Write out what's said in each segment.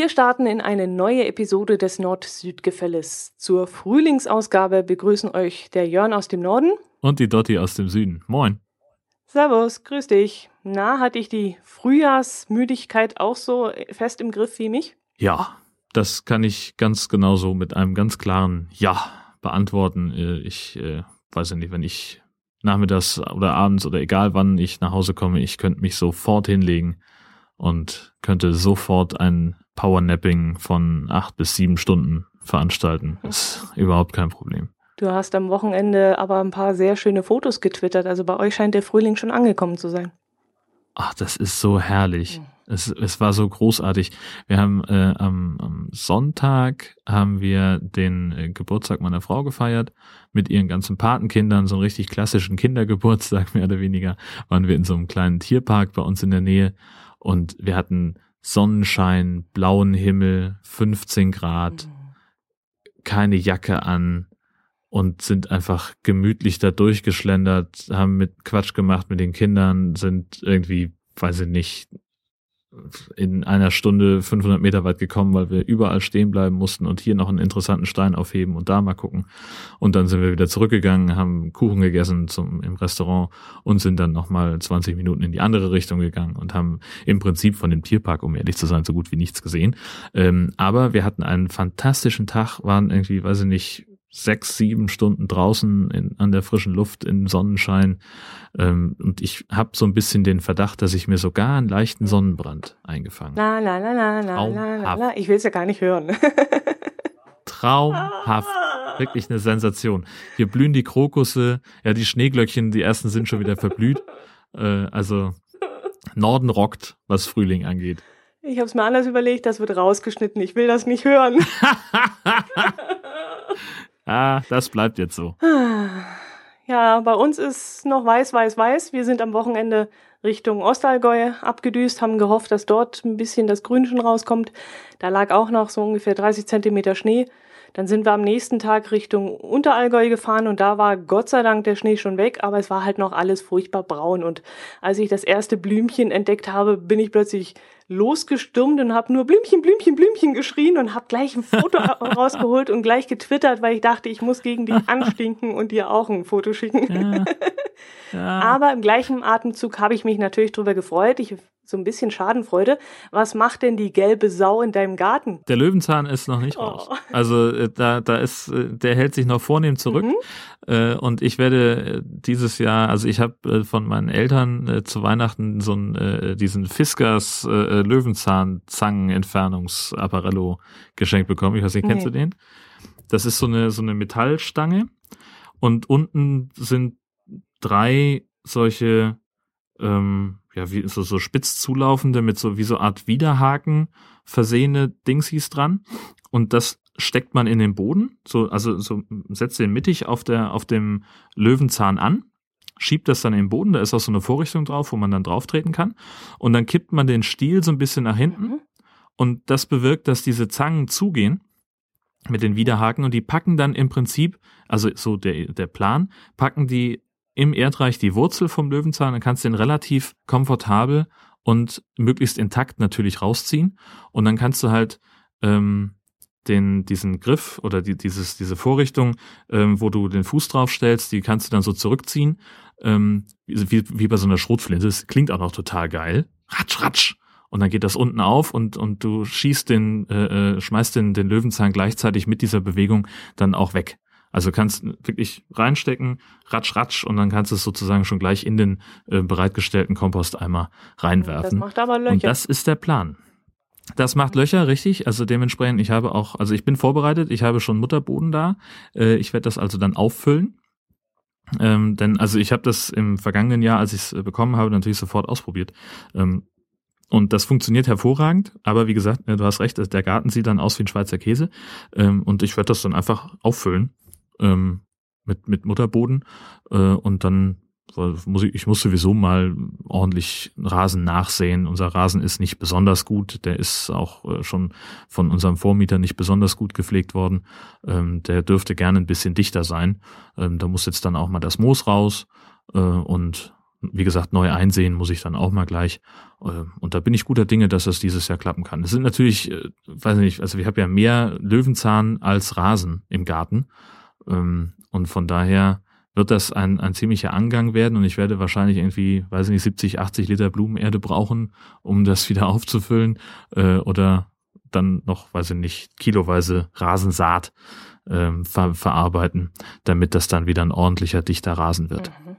Wir starten in eine neue Episode des Nord-Süd-Gefälles. Zur Frühlingsausgabe begrüßen euch der Jörn aus dem Norden und die Dotti aus dem Süden. Moin. Servus, grüß dich. Na, hatte ich die Frühjahrsmüdigkeit auch so fest im Griff wie mich? Ja, das kann ich ganz genauso mit einem ganz klaren Ja beantworten. Äh, ich äh, weiß ja nicht, wenn ich nachmittags oder abends oder egal wann ich nach Hause komme, ich könnte mich sofort hinlegen und könnte sofort ein Powernapping von acht bis sieben Stunden veranstalten. Das ist überhaupt kein Problem. Du hast am Wochenende aber ein paar sehr schöne Fotos getwittert. Also bei euch scheint der Frühling schon angekommen zu sein. Ach, das ist so herrlich. Es, es war so großartig. Wir haben äh, am, am Sonntag haben wir den äh, Geburtstag meiner Frau gefeiert mit ihren ganzen Patenkindern, so einen richtig klassischen Kindergeburtstag mehr oder weniger. Waren wir in so einem kleinen Tierpark bei uns in der Nähe und wir hatten Sonnenschein, blauen Himmel, 15 Grad, mhm. keine Jacke an und sind einfach gemütlich da durchgeschlendert, haben mit Quatsch gemacht mit den Kindern, sind irgendwie, weiß ich nicht, in einer Stunde 500 Meter weit gekommen, weil wir überall stehen bleiben mussten und hier noch einen interessanten Stein aufheben und da mal gucken. Und dann sind wir wieder zurückgegangen, haben Kuchen gegessen zum, im Restaurant und sind dann nochmal 20 Minuten in die andere Richtung gegangen und haben im Prinzip von dem Tierpark, um ehrlich zu sein, so gut wie nichts gesehen. Ähm, aber wir hatten einen fantastischen Tag, waren irgendwie, weiß ich nicht, sechs, sieben Stunden draußen in, an der frischen Luft im Sonnenschein. Ähm, und ich habe so ein bisschen den Verdacht, dass ich mir sogar einen leichten Sonnenbrand eingefangen habe. La, la, la, la, la, la, la. Ich will es ja gar nicht hören. Traumhaft. Wirklich eine Sensation. Hier blühen die Krokusse, ja, die Schneeglöckchen, die ersten sind schon wieder verblüht. Äh, also Norden rockt, was Frühling angeht. Ich habe es mir anders überlegt, das wird rausgeschnitten. Ich will das nicht hören. Ah, das bleibt jetzt so. Ja, bei uns ist noch weiß, weiß, weiß. Wir sind am Wochenende Richtung Ostallgäu abgedüst, haben gehofft, dass dort ein bisschen das Grün schon rauskommt. Da lag auch noch so ungefähr 30 Zentimeter Schnee. Dann sind wir am nächsten Tag Richtung Unterallgäu gefahren und da war Gott sei Dank der Schnee schon weg, aber es war halt noch alles furchtbar braun. Und als ich das erste Blümchen entdeckt habe, bin ich plötzlich losgestürmt und habe nur Blümchen, Blümchen, Blümchen geschrien und habe gleich ein Foto rausgeholt und gleich getwittert, weil ich dachte, ich muss gegen dich anstinken und dir auch ein Foto schicken. Ja. Ja. Aber im gleichen Atemzug habe ich mich natürlich darüber gefreut. Ich so ein bisschen Schadenfreude. Was macht denn die gelbe Sau in deinem Garten? Der Löwenzahn ist noch nicht raus. Oh. Also äh, da, da ist, äh, der hält sich noch vornehm zurück. Mhm. Äh, und ich werde dieses Jahr, also ich habe von meinen Eltern zu Weihnachten so einen, diesen Fiskars Löwenzahn-Zangen-Entfernungsapparello geschenkt bekommen. Ich weiß nicht, kennst nee. du den? Das ist so eine, so eine Metallstange. Und unten sind drei solche ähm, ja, wie so, so spitz zulaufende mit so wie so Art Widerhaken versehene Dingsies dran. Und das steckt man in den Boden, so, also so setzt den mittig auf der, auf dem Löwenzahn an, schiebt das dann in den Boden, da ist auch so eine Vorrichtung drauf, wo man dann drauf treten kann. Und dann kippt man den Stiel so ein bisschen nach hinten. Mhm. Und das bewirkt, dass diese Zangen zugehen mit den Widerhaken und die packen dann im Prinzip, also so der, der Plan, packen die im Erdreich die Wurzel vom Löwenzahn, dann kannst du den relativ komfortabel und möglichst intakt natürlich rausziehen. Und dann kannst du halt ähm, den, diesen Griff oder die, dieses, diese Vorrichtung, ähm, wo du den Fuß drauf stellst, die kannst du dann so zurückziehen, ähm, wie, wie bei so einer Schrotflinte. Das klingt auch noch total geil. Ratsch, ratsch. Und dann geht das unten auf und, und du schießt den, äh, äh schmeißt den, den Löwenzahn gleichzeitig mit dieser Bewegung dann auch weg. Also kannst wirklich reinstecken, ratsch, ratsch, und dann kannst du es sozusagen schon gleich in den äh, bereitgestellten Komposteimer reinwerfen. Das macht aber Löcher. Und das ist der Plan. Das macht Löcher, richtig. Also dementsprechend, ich habe auch, also ich bin vorbereitet, ich habe schon Mutterboden da. Äh, ich werde das also dann auffüllen. Ähm, denn also ich habe das im vergangenen Jahr, als ich es äh, bekommen habe, natürlich sofort ausprobiert. Ähm, und das funktioniert hervorragend, aber wie gesagt, du hast recht, der Garten sieht dann aus wie ein Schweizer Käse. Ähm, und ich werde das dann einfach auffüllen ähm, mit, mit Mutterboden äh, und dann muss ich, ich muss sowieso mal ordentlich Rasen nachsehen. Unser Rasen ist nicht besonders gut. Der ist auch äh, schon von unserem Vormieter nicht besonders gut gepflegt worden. Ähm, der dürfte gerne ein bisschen dichter sein. Ähm, da muss jetzt dann auch mal das Moos raus. Äh, und wie gesagt, neu einsehen muss ich dann auch mal gleich. Äh, und da bin ich guter Dinge, dass das dieses Jahr klappen kann. Es sind natürlich, äh, weiß nicht, also ich habe ja mehr Löwenzahn als Rasen im Garten. Ähm, und von daher wird das ein, ein ziemlicher Angang werden und ich werde wahrscheinlich irgendwie, weiß nicht, 70, 80 Liter Blumenerde brauchen, um das wieder aufzufüllen. Äh, oder dann noch, weiß ich nicht, kiloweise Rasensaat ähm, ver verarbeiten, damit das dann wieder ein ordentlicher, dichter Rasen wird. Mhm.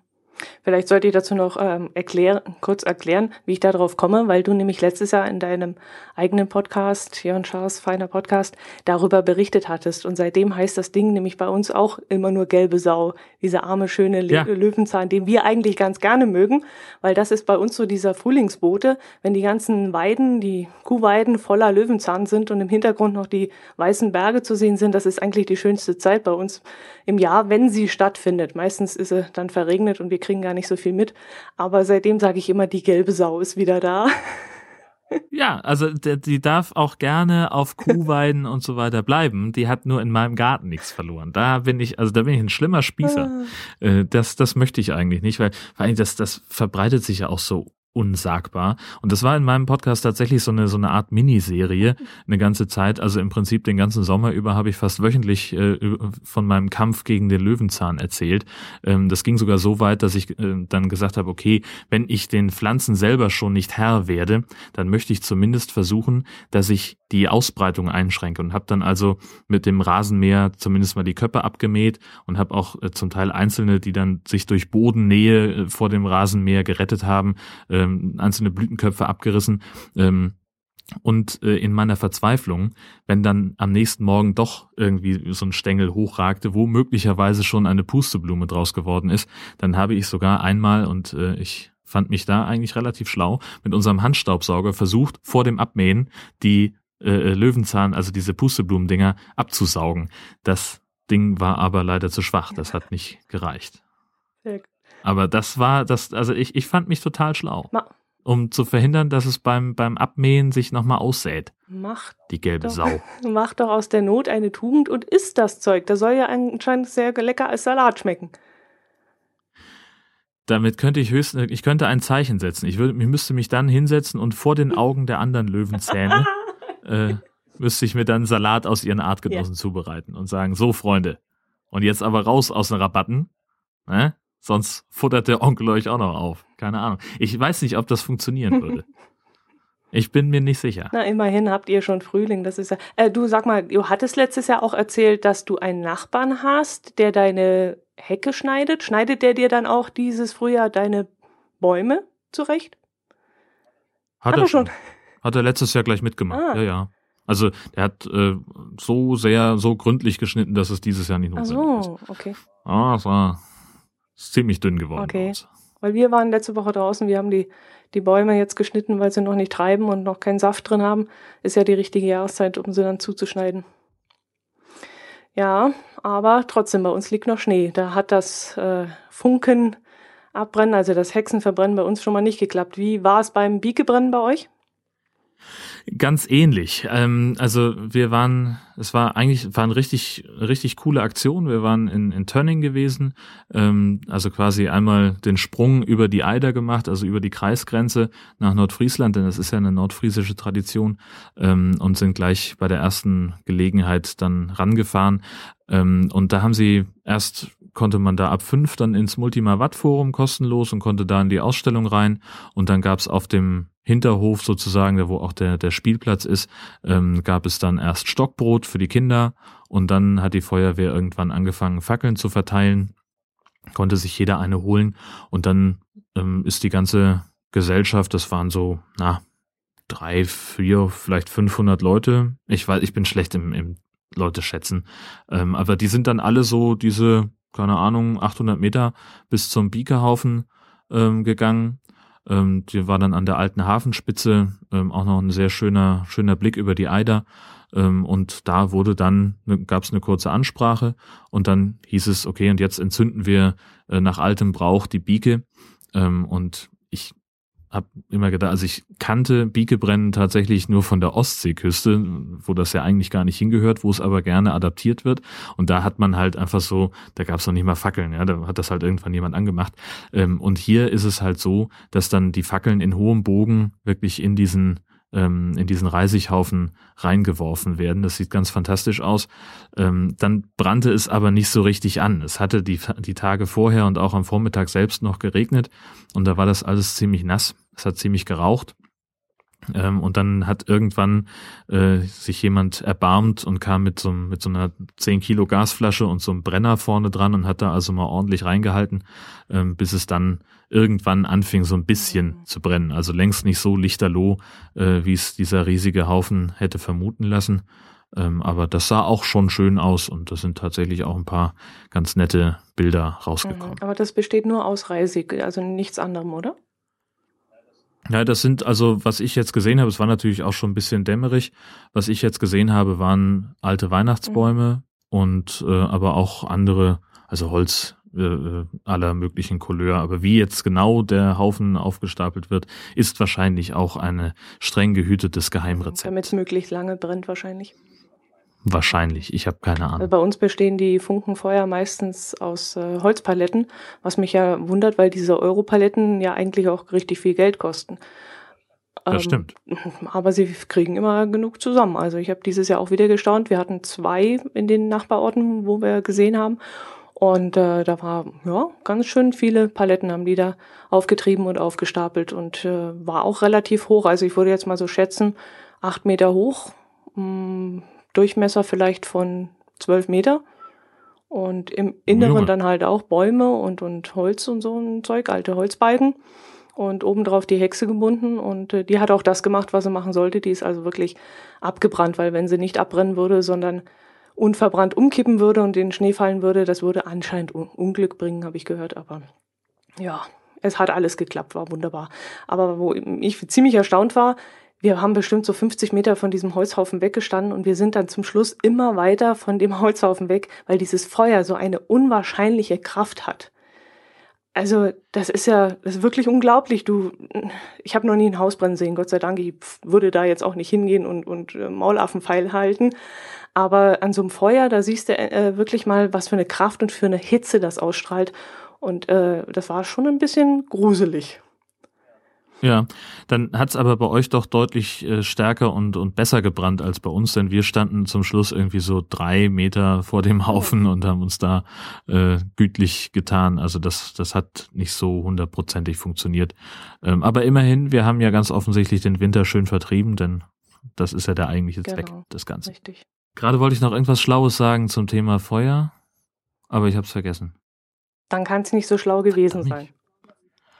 Vielleicht sollte ich dazu noch ähm, erklären, kurz erklären, wie ich darauf komme, weil du nämlich letztes Jahr in deinem eigenen Podcast, Jörn Schaas feiner Podcast, darüber berichtet hattest. Und seitdem heißt das Ding nämlich bei uns auch immer nur gelbe Sau. Diese arme, schöne Le ja. Löwenzahn, den wir eigentlich ganz gerne mögen, weil das ist bei uns so dieser Frühlingsbote, wenn die ganzen Weiden, die Kuhweiden voller Löwenzahn sind und im Hintergrund noch die weißen Berge zu sehen sind. Das ist eigentlich die schönste Zeit bei uns im Jahr, wenn sie stattfindet. Meistens ist sie dann verregnet und wir kriegen kriegen gar nicht so viel mit. Aber seitdem sage ich immer, die gelbe Sau ist wieder da. Ja, also die darf auch gerne auf Kuhweiden und so weiter bleiben. Die hat nur in meinem Garten nichts verloren. Da bin ich, also da bin ich ein schlimmer Spießer. Ah. Äh, das, das möchte ich eigentlich nicht, weil vor allem das, das verbreitet sich ja auch so unsagbar. Und das war in meinem Podcast tatsächlich so eine, so eine Art Miniserie, eine ganze Zeit. Also im Prinzip den ganzen Sommer über habe ich fast wöchentlich äh, von meinem Kampf gegen den Löwenzahn erzählt. Ähm, das ging sogar so weit, dass ich äh, dann gesagt habe, okay, wenn ich den Pflanzen selber schon nicht Herr werde, dann möchte ich zumindest versuchen, dass ich die Ausbreitung einschränke und habe dann also mit dem Rasenmäher zumindest mal die Köpfe abgemäht und habe auch äh, zum Teil einzelne, die dann sich durch Bodennähe äh, vor dem Rasenmäher gerettet haben, äh, ähm, einzelne Blütenköpfe abgerissen. Ähm, und äh, in meiner Verzweiflung, wenn dann am nächsten Morgen doch irgendwie so ein Stängel hochragte, wo möglicherweise schon eine Pusteblume draus geworden ist, dann habe ich sogar einmal, und äh, ich fand mich da eigentlich relativ schlau, mit unserem Handstaubsauger versucht, vor dem Abmähen die äh, Löwenzahn, also diese Pusteblumendinger, abzusaugen. Das Ding war aber leider zu schwach, das hat nicht gereicht. Sehr aber das war, das, also ich, ich fand mich total schlau. Ma um zu verhindern, dass es beim, beim Abmähen sich nochmal aussät. Macht die gelbe doch, Sau. Macht doch aus der Not eine Tugend und isst das Zeug. Das soll ja anscheinend sehr lecker als Salat schmecken. Damit könnte ich höchstens, ich könnte ein Zeichen setzen. Ich würde, ich müsste mich dann hinsetzen und vor den Augen der anderen Löwenzähne äh, müsste ich mir dann Salat aus ihren Artgenossen ja. zubereiten und sagen, so Freunde, und jetzt aber raus aus den Rabatten. Ne? Sonst futtert der Onkel euch auch noch auf. Keine Ahnung. Ich weiß nicht, ob das funktionieren würde. Ich bin mir nicht sicher. Na, immerhin habt ihr schon Frühling. Das ist ja. Äh, du sag mal, du hattest letztes Jahr auch erzählt, dass du einen Nachbarn hast, der deine Hecke schneidet. Schneidet der dir dann auch dieses Frühjahr deine Bäume zurecht? Hat, hat er schon. Hat er letztes Jahr gleich mitgemacht. Ah. Ja, ja. Also der hat äh, so sehr, so gründlich geschnitten, dass es dieses Jahr nicht notwendig Ach so, ist. okay. Ah, war ist ziemlich dünn geworden. Okay. Weil wir waren letzte Woche draußen, wir haben die, die Bäume jetzt geschnitten, weil sie noch nicht treiben und noch keinen Saft drin haben. Ist ja die richtige Jahreszeit, um sie dann zuzuschneiden. Ja, aber trotzdem, bei uns liegt noch Schnee. Da hat das äh, Funken abbrennen, also das Hexenverbrennen bei uns schon mal nicht geklappt. Wie war es beim Biekebrennen bei euch? Ganz ähnlich. Ähm, also wir waren, es war eigentlich, war eine richtig, richtig coole Aktion. Wir waren in, in Tönning gewesen, ähm, also quasi einmal den Sprung über die Eider gemacht, also über die Kreisgrenze nach Nordfriesland, denn das ist ja eine nordfriesische Tradition, ähm, und sind gleich bei der ersten Gelegenheit dann rangefahren. Ähm, und da haben sie erst konnte man da ab fünf dann ins Multima Watt Forum kostenlos und konnte da in die Ausstellung rein. Und dann gab es auf dem Hinterhof sozusagen, da wo auch der, der Spielplatz ist, ähm, gab es dann erst Stockbrot für die Kinder und dann hat die Feuerwehr irgendwann angefangen, Fackeln zu verteilen, konnte sich jeder eine holen und dann ähm, ist die ganze Gesellschaft, das waren so, na, drei, vier, vielleicht 500 Leute. Ich weiß, ich bin schlecht im, im Leute schätzen, ähm, aber die sind dann alle so diese, keine Ahnung, 800 Meter bis zum Biekerhaufen ähm, gegangen ähm, die war dann an der alten Hafenspitze, ähm, auch noch ein sehr schöner, schöner Blick über die Eider. Ähm, und da wurde dann, ne, gab es eine kurze Ansprache und dann hieß es, okay, und jetzt entzünden wir äh, nach altem Brauch die Bieke. Ähm, und ich habe immer gedacht, also ich kannte Biekebrennen tatsächlich nur von der Ostseeküste, wo das ja eigentlich gar nicht hingehört, wo es aber gerne adaptiert wird. Und da hat man halt einfach so, da gab es noch nicht mal Fackeln, ja, da hat das halt irgendwann jemand angemacht. Ähm, und hier ist es halt so, dass dann die Fackeln in hohem Bogen wirklich in diesen ähm, in diesen Reisighaufen reingeworfen werden. Das sieht ganz fantastisch aus. Ähm, dann brannte es aber nicht so richtig an. Es hatte die, die Tage vorher und auch am Vormittag selbst noch geregnet und da war das alles ziemlich nass. Es hat ziemlich geraucht. Ähm, und dann hat irgendwann äh, sich jemand erbarmt und kam mit so, mit so einer 10 Kilo Gasflasche und so einem Brenner vorne dran und hat da also mal ordentlich reingehalten, ähm, bis es dann irgendwann anfing so ein bisschen zu brennen. Also längst nicht so lichterloh, äh, wie es dieser riesige Haufen hätte vermuten lassen. Ähm, aber das sah auch schon schön aus und das sind tatsächlich auch ein paar ganz nette Bilder rausgekommen. Aber das besteht nur aus Reisig, also nichts anderem, oder? Ja, das sind also, was ich jetzt gesehen habe, es war natürlich auch schon ein bisschen dämmerig. Was ich jetzt gesehen habe, waren alte Weihnachtsbäume mhm. und äh, aber auch andere, also Holz äh, aller möglichen Couleur. Aber wie jetzt genau der Haufen aufgestapelt wird, ist wahrscheinlich auch ein streng gehütetes Geheimrezept. Damit es möglichst lange brennt wahrscheinlich. Wahrscheinlich, ich habe keine Ahnung. Bei uns bestehen die Funkenfeuer meistens aus äh, Holzpaletten, was mich ja wundert, weil diese Europaletten ja eigentlich auch richtig viel Geld kosten. Das ähm, stimmt. Aber sie kriegen immer genug zusammen. Also ich habe dieses Jahr auch wieder gestaunt. Wir hatten zwei in den Nachbarorten, wo wir gesehen haben. Und äh, da war ja ganz schön viele Paletten haben die da aufgetrieben und aufgestapelt und äh, war auch relativ hoch. Also ich würde jetzt mal so schätzen, acht Meter hoch, mh, mm, Durchmesser vielleicht von zwölf Meter. Und im Inneren Junge. dann halt auch Bäume und, und Holz und so ein Zeug, alte Holzbalken. Und obendrauf die Hexe gebunden. Und äh, die hat auch das gemacht, was sie machen sollte. Die ist also wirklich abgebrannt, weil wenn sie nicht abbrennen würde, sondern unverbrannt umkippen würde und in den Schnee fallen würde, das würde anscheinend Un Unglück bringen, habe ich gehört. Aber ja, es hat alles geklappt, war wunderbar. Aber wo ich ziemlich erstaunt war, wir haben bestimmt so 50 Meter von diesem Holzhaufen weggestanden und wir sind dann zum Schluss immer weiter von dem Holzhaufen weg, weil dieses Feuer so eine unwahrscheinliche Kraft hat. Also das ist ja, das ist wirklich unglaublich. Du, ich habe noch nie ein Haus brennen sehen, Gott sei Dank. Ich würde da jetzt auch nicht hingehen und, und äh, Maulaffenpfeil halten. Aber an so einem Feuer, da siehst du äh, wirklich mal, was für eine Kraft und für eine Hitze das ausstrahlt. Und äh, das war schon ein bisschen gruselig. Ja, dann hat's aber bei euch doch deutlich äh, stärker und, und besser gebrannt als bei uns, denn wir standen zum Schluss irgendwie so drei Meter vor dem Haufen und haben uns da äh, gütlich getan. Also das, das hat nicht so hundertprozentig funktioniert. Ähm, aber immerhin, wir haben ja ganz offensichtlich den Winter schön vertrieben, denn das ist ja der eigentliche Zweck genau, des Ganzen. Richtig. Gerade wollte ich noch irgendwas Schlaues sagen zum Thema Feuer, aber ich habe es vergessen. Dann kann es nicht so schlau gewesen sein.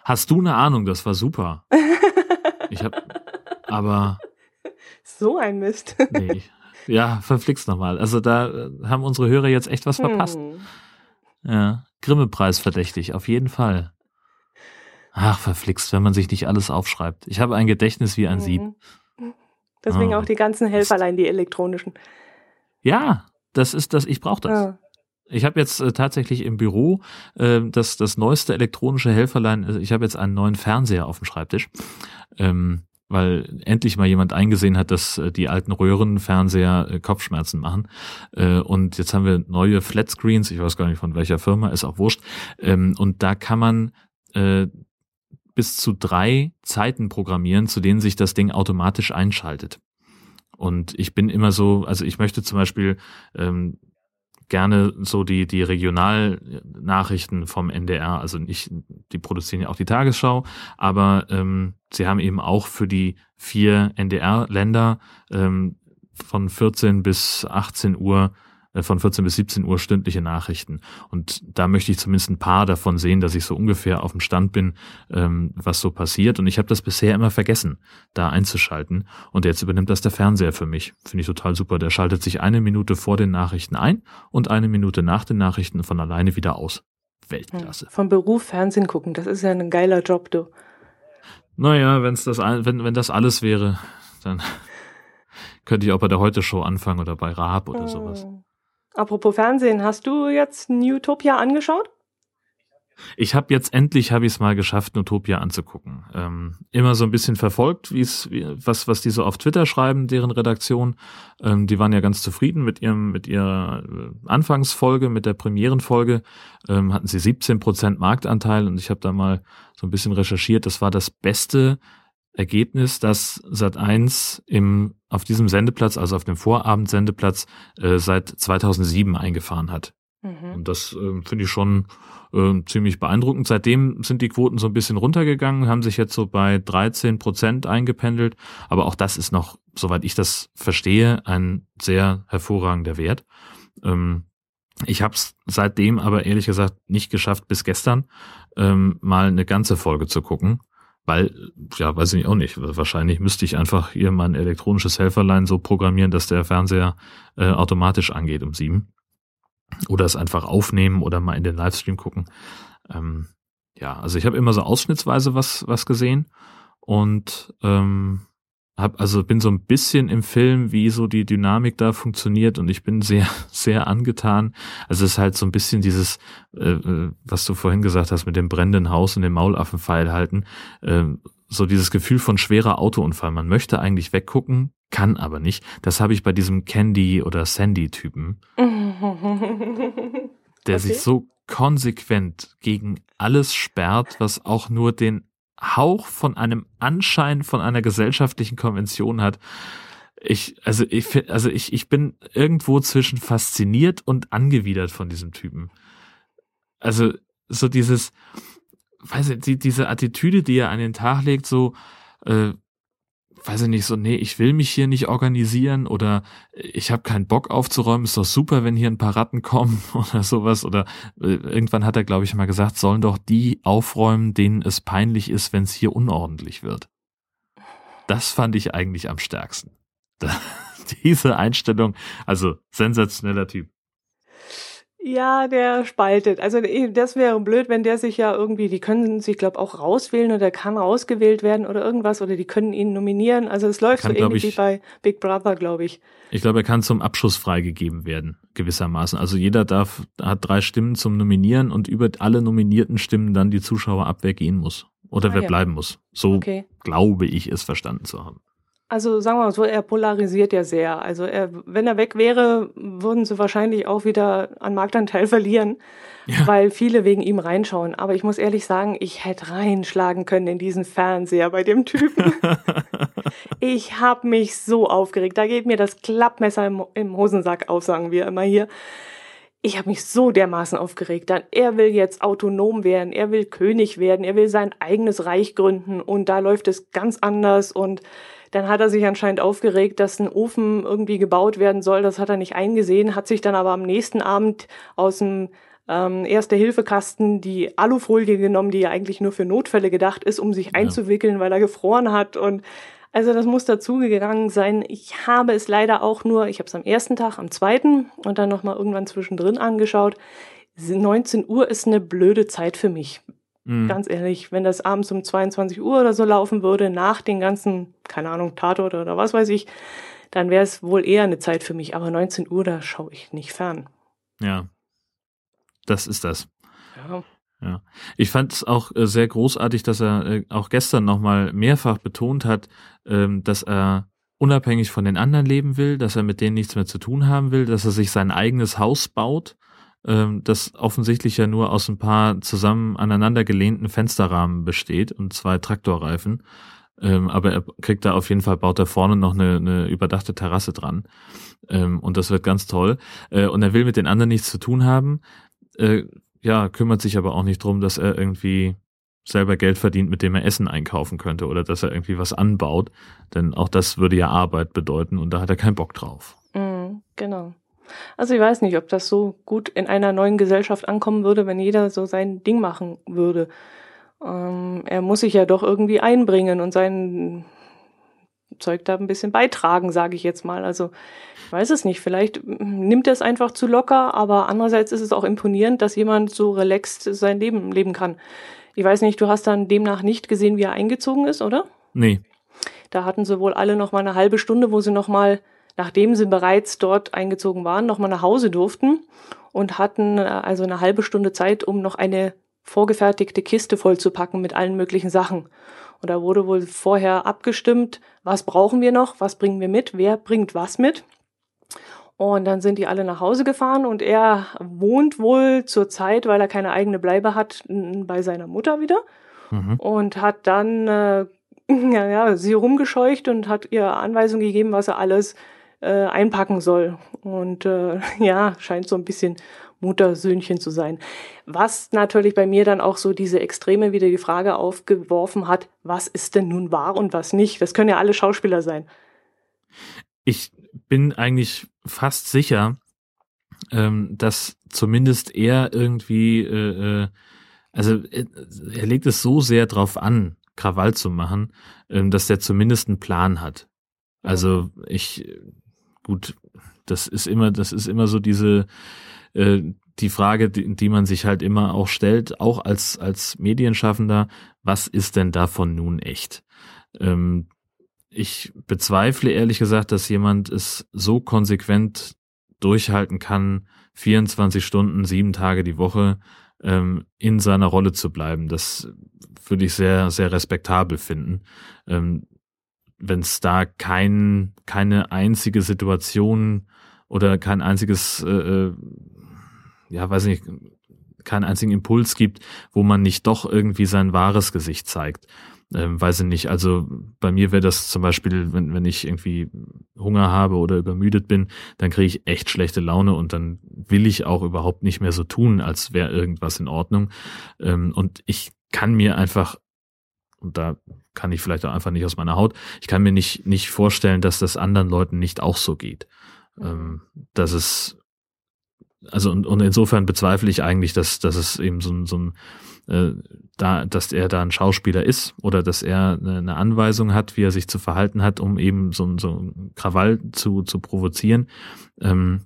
Hast du eine Ahnung? Das war super. ich habe, aber so ein Mist. nee, ja, verflixt nochmal. Also da äh, haben unsere Hörer jetzt echt was verpasst. Hm. Ja, Grimme-Preis verdächtig, auf jeden Fall. Ach, verflixt, wenn man sich nicht alles aufschreibt. Ich habe ein Gedächtnis wie ein. Sieb. Deswegen oh. auch die ganzen Helferlein, die elektronischen. Ja, das ist das, ich brauche das. Ja. Ich habe jetzt äh, tatsächlich im Büro äh, das, das neueste elektronische Helferlein, also ich habe jetzt einen neuen Fernseher auf dem Schreibtisch, ähm, weil endlich mal jemand eingesehen hat, dass äh, die alten Röhrenfernseher äh, Kopfschmerzen machen. Äh, und jetzt haben wir neue Flatscreens, ich weiß gar nicht von welcher Firma, ist auch wurscht. Ähm, und da kann man äh, bis zu drei Zeiten programmieren, zu denen sich das Ding automatisch einschaltet. Und ich bin immer so, also ich möchte zum Beispiel ähm, gerne so die, die Regionalnachrichten vom NDR, also nicht, die produzieren ja auch die Tagesschau, aber ähm, sie haben eben auch für die vier NDR-Länder ähm, von 14 bis 18 Uhr von 14 bis 17 Uhr stündliche Nachrichten. Und da möchte ich zumindest ein paar davon sehen, dass ich so ungefähr auf dem Stand bin, ähm, was so passiert. Und ich habe das bisher immer vergessen, da einzuschalten. Und jetzt übernimmt das der Fernseher für mich. Finde ich total super. Der schaltet sich eine Minute vor den Nachrichten ein und eine Minute nach den Nachrichten von alleine wieder aus. Weltklasse. Vom Beruf Fernsehen gucken, das ist ja ein geiler Job, du. Naja, wenn's das, wenn, wenn das alles wäre, dann könnte ich auch bei der Heute-Show anfangen oder bei Raab oder sowas. Apropos Fernsehen, hast du jetzt Newtopia angeschaut? Ich habe jetzt endlich habe ich es mal geschafft, Utopia anzugucken. Ähm, immer so ein bisschen verfolgt, wie es was was die so auf Twitter schreiben, deren Redaktion. Ähm, die waren ja ganz zufrieden mit ihrem mit ihrer äh, Anfangsfolge, mit der Premierenfolge. Ähm, hatten sie 17 Prozent Marktanteil und ich habe da mal so ein bisschen recherchiert. Das war das beste Ergebnis, dass Sat1 im auf diesem Sendeplatz, also auf dem Vorabendsendeplatz, äh, seit 2007 eingefahren hat. Mhm. Und das äh, finde ich schon äh, ziemlich beeindruckend. Seitdem sind die Quoten so ein bisschen runtergegangen, haben sich jetzt so bei 13 Prozent eingependelt. Aber auch das ist noch, soweit ich das verstehe, ein sehr hervorragender Wert. Ähm, ich habe es seitdem aber ehrlich gesagt nicht geschafft, bis gestern ähm, mal eine ganze Folge zu gucken. Weil, ja, weiß ich auch nicht. Wahrscheinlich müsste ich einfach hier mein elektronisches Helferlein so programmieren, dass der Fernseher äh, automatisch angeht um sieben oder es einfach aufnehmen oder mal in den Livestream gucken. Ähm, ja, also ich habe immer so ausschnittsweise was was gesehen und ähm, hab also bin so ein bisschen im Film, wie so die Dynamik da funktioniert und ich bin sehr sehr angetan. Also es ist halt so ein bisschen dieses, äh, äh was du vorhin gesagt hast mit dem brennenden Haus und dem Maulaffenpfeil halten. Äh, so dieses Gefühl von schwerer Autounfall. Man möchte eigentlich weggucken, kann aber nicht. Das habe ich bei diesem Candy- oder Sandy-Typen, der okay. sich so konsequent gegen alles sperrt, was auch nur den Hauch von einem Anschein von einer gesellschaftlichen Konvention hat. Ich, also ich, also ich, ich bin irgendwo zwischen fasziniert und angewidert von diesem Typen. Also so dieses, weiß ich, die, diese Attitüde, die er an den Tag legt, so, äh, weiß ich nicht, so, nee, ich will mich hier nicht organisieren oder ich habe keinen Bock aufzuräumen, ist doch super, wenn hier ein paar Ratten kommen oder sowas. Oder äh, irgendwann hat er, glaube ich, mal gesagt, sollen doch die aufräumen, denen es peinlich ist, wenn es hier unordentlich wird. Das fand ich eigentlich am stärksten. Diese Einstellung, also sensationeller Typ. Ja, der spaltet. Also das wäre blöd, wenn der sich ja irgendwie, die können sich, glaube auch rauswählen oder kann rausgewählt werden oder irgendwas oder die können ihn nominieren. Also es läuft kann, so ähnlich ich, wie bei Big Brother, glaube ich. Ich glaube, er kann zum Abschuss freigegeben werden, gewissermaßen. Also jeder darf, hat drei Stimmen zum Nominieren und über alle nominierten Stimmen dann die Zuschauer ab, wer gehen muss oder ah, wer ja. bleiben muss. So okay. glaube ich es verstanden zu haben. Also sagen wir mal so, er polarisiert ja sehr. Also er, wenn er weg wäre, würden sie wahrscheinlich auch wieder an Marktanteil verlieren, ja. weil viele wegen ihm reinschauen. Aber ich muss ehrlich sagen, ich hätte reinschlagen können in diesen Fernseher bei dem Typen. ich habe mich so aufgeregt. Da geht mir das Klappmesser im, im Hosensack auf, sagen wir immer hier. Ich habe mich so dermaßen aufgeregt. Dann er will jetzt autonom werden, er will König werden, er will sein eigenes Reich gründen und da läuft es ganz anders und dann hat er sich anscheinend aufgeregt, dass ein Ofen irgendwie gebaut werden soll. Das hat er nicht eingesehen, hat sich dann aber am nächsten Abend aus dem ähm, Erste-Hilfe-Kasten die Alufolie genommen, die ja eigentlich nur für Notfälle gedacht ist, um sich ja. einzuwickeln, weil er gefroren hat. Und also das muss dazugegangen sein. Ich habe es leider auch nur, ich habe es am ersten Tag, am zweiten und dann nochmal irgendwann zwischendrin angeschaut. 19 Uhr ist eine blöde Zeit für mich. Mhm. Ganz ehrlich, wenn das abends um 22 Uhr oder so laufen würde, nach den ganzen, keine Ahnung, Tatort oder was weiß ich, dann wäre es wohl eher eine Zeit für mich. Aber 19 Uhr, da schaue ich nicht fern. Ja, das ist das. Ja. Ja. Ich fand es auch äh, sehr großartig, dass er äh, auch gestern nochmal mehrfach betont hat, ähm, dass er unabhängig von den anderen leben will, dass er mit denen nichts mehr zu tun haben will, dass er sich sein eigenes Haus baut ähm, das offensichtlich ja nur aus ein paar zusammen aneinander gelehnten Fensterrahmen besteht und zwei Traktorreifen. Ähm, aber er kriegt da auf jeden Fall, baut da vorne noch eine, eine überdachte Terrasse dran. Ähm, und das wird ganz toll. Äh, und er will mit den anderen nichts zu tun haben. Äh, ja, kümmert sich aber auch nicht drum, dass er irgendwie selber Geld verdient, mit dem er Essen einkaufen könnte oder dass er irgendwie was anbaut. Denn auch das würde ja Arbeit bedeuten und da hat er keinen Bock drauf. Mm, genau. Also ich weiß nicht, ob das so gut in einer neuen Gesellschaft ankommen würde, wenn jeder so sein Ding machen würde. Ähm, er muss sich ja doch irgendwie einbringen und sein Zeug da ein bisschen beitragen, sage ich jetzt mal. Also ich weiß es nicht, vielleicht nimmt er es einfach zu locker, aber andererseits ist es auch imponierend, dass jemand so relaxed sein Leben leben kann. Ich weiß nicht, du hast dann demnach nicht gesehen, wie er eingezogen ist, oder? Nee. Da hatten sie wohl alle noch mal eine halbe Stunde, wo sie noch mal nachdem sie bereits dort eingezogen waren, nochmal nach Hause durften und hatten äh, also eine halbe Stunde Zeit, um noch eine vorgefertigte Kiste vollzupacken mit allen möglichen Sachen. Und da wurde wohl vorher abgestimmt, was brauchen wir noch, was bringen wir mit, wer bringt was mit. Und dann sind die alle nach Hause gefahren und er wohnt wohl zur Zeit, weil er keine eigene Bleibe hat, bei seiner Mutter wieder. Mhm. Und hat dann äh, ja, ja, sie rumgescheucht und hat ihr Anweisungen gegeben, was er alles äh, einpacken soll. Und äh, ja, scheint so ein bisschen Muttersöhnchen zu sein. Was natürlich bei mir dann auch so diese Extreme wieder die Frage aufgeworfen hat, was ist denn nun wahr und was nicht? Das können ja alle Schauspieler sein. Ich bin eigentlich fast sicher, ähm, dass zumindest er irgendwie, äh, äh, also äh, er legt es so sehr drauf an, Krawall zu machen, ähm, dass der zumindest einen Plan hat. Also ich, gut, das ist immer, das ist immer so diese, äh, die Frage, die, die man sich halt immer auch stellt, auch als, als Medienschaffender, was ist denn davon nun echt? Ähm, ich bezweifle ehrlich gesagt, dass jemand es so konsequent durchhalten kann, 24 Stunden, sieben Tage die Woche ähm, in seiner Rolle zu bleiben. Das würde ich sehr, sehr respektabel finden. Ähm, Wenn es da kein, keine einzige Situation oder kein einziges, äh, äh, ja, weiß nicht, keinen einzigen Impuls gibt, wo man nicht doch irgendwie sein wahres Gesicht zeigt ähm, weiß ich nicht. Also bei mir wäre das zum Beispiel, wenn, wenn ich irgendwie Hunger habe oder übermüdet bin, dann kriege ich echt schlechte Laune und dann will ich auch überhaupt nicht mehr so tun, als wäre irgendwas in Ordnung. Ähm, und ich kann mir einfach, und da kann ich vielleicht auch einfach nicht aus meiner Haut, ich kann mir nicht, nicht vorstellen, dass das anderen Leuten nicht auch so geht. Ähm, dass es also und, und insofern bezweifle ich eigentlich, dass, dass es eben so, ein so ein äh, da, dass er da ein Schauspieler ist oder dass er eine Anweisung hat, wie er sich zu verhalten hat, um eben so, so ein Krawall zu, zu provozieren. Ähm,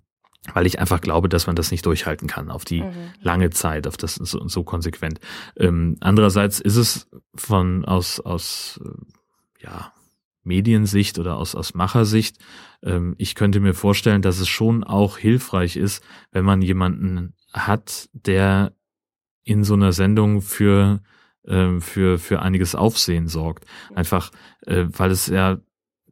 weil ich einfach glaube, dass man das nicht durchhalten kann auf die mhm. lange Zeit, auf das so, so konsequent. Ähm, andererseits ist es von aus aus äh, ja Mediensicht oder aus aus Machersicht. Ähm, ich könnte mir vorstellen, dass es schon auch hilfreich ist, wenn man jemanden hat, der in so einer Sendung für äh, für für einiges Aufsehen sorgt. Einfach, äh, weil es ja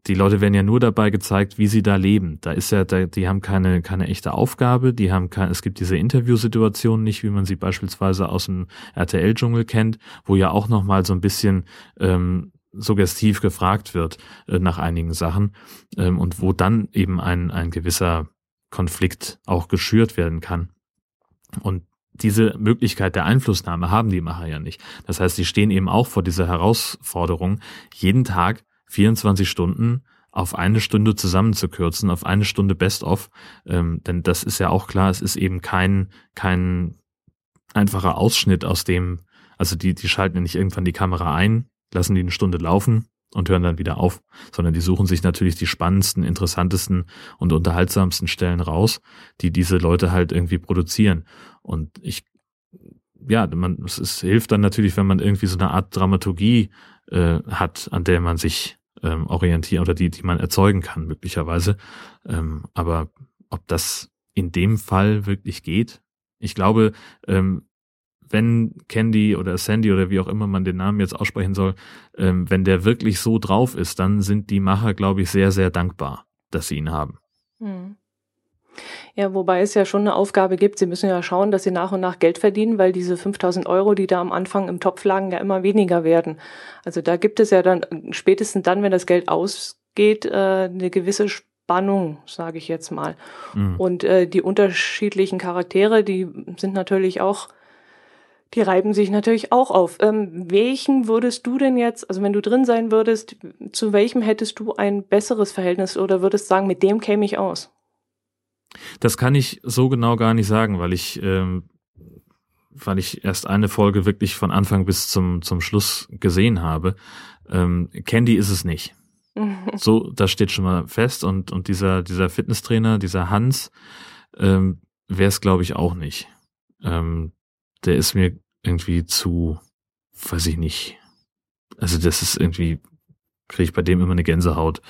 die Leute werden ja nur dabei gezeigt, wie sie da leben. Da ist ja, da, die haben keine keine echte Aufgabe, die haben kein, es gibt diese Interviewsituationen nicht, wie man sie beispielsweise aus dem RTL-Dschungel kennt, wo ja auch noch mal so ein bisschen ähm, suggestiv gefragt wird äh, nach einigen Sachen ähm, und wo dann eben ein ein gewisser Konflikt auch geschürt werden kann. Und diese Möglichkeit der Einflussnahme haben die Macher ja nicht. Das heißt, sie stehen eben auch vor dieser Herausforderung, jeden Tag 24 Stunden auf eine Stunde zusammenzukürzen, auf eine Stunde Best-of. Ähm, denn das ist ja auch klar, es ist eben kein, kein einfacher Ausschnitt aus dem, also die, die schalten ja nicht irgendwann die Kamera ein, lassen die eine Stunde laufen und hören dann wieder auf, sondern die suchen sich natürlich die spannendsten, interessantesten und unterhaltsamsten Stellen raus, die diese Leute halt irgendwie produzieren. Und ich, ja, man, es, es hilft dann natürlich, wenn man irgendwie so eine Art Dramaturgie äh, hat, an der man sich ähm, orientieren oder die, die man erzeugen kann, möglicherweise. Ähm, aber ob das in dem Fall wirklich geht, ich glaube, ähm, wenn Candy oder Sandy oder wie auch immer man den Namen jetzt aussprechen soll, ähm, wenn der wirklich so drauf ist, dann sind die Macher, glaube ich, sehr, sehr dankbar, dass sie ihn haben. Hm. Ja, wobei es ja schon eine Aufgabe gibt. Sie müssen ja schauen, dass sie nach und nach Geld verdienen, weil diese 5000 Euro, die da am Anfang im Topf lagen, ja immer weniger werden. Also da gibt es ja dann spätestens dann, wenn das Geld ausgeht, äh, eine gewisse Spannung, sage ich jetzt mal. Mhm. Und äh, die unterschiedlichen Charaktere, die sind natürlich auch die reiben sich natürlich auch auf. Ähm, welchen würdest du denn jetzt, also wenn du drin sein würdest, zu welchem hättest du ein besseres Verhältnis oder würdest sagen, mit dem käme ich aus? Das kann ich so genau gar nicht sagen, weil ich, ähm, weil ich erst eine Folge wirklich von Anfang bis zum, zum Schluss gesehen habe. Ähm, Candy ist es nicht. so, das steht schon mal fest. Und, und dieser, dieser Fitnesstrainer, dieser Hans, ähm, wäre es, glaube ich, auch nicht. Ähm, der ist mir irgendwie zu, weiß ich nicht. Also das ist irgendwie, kriege ich bei dem immer eine Gänsehaut,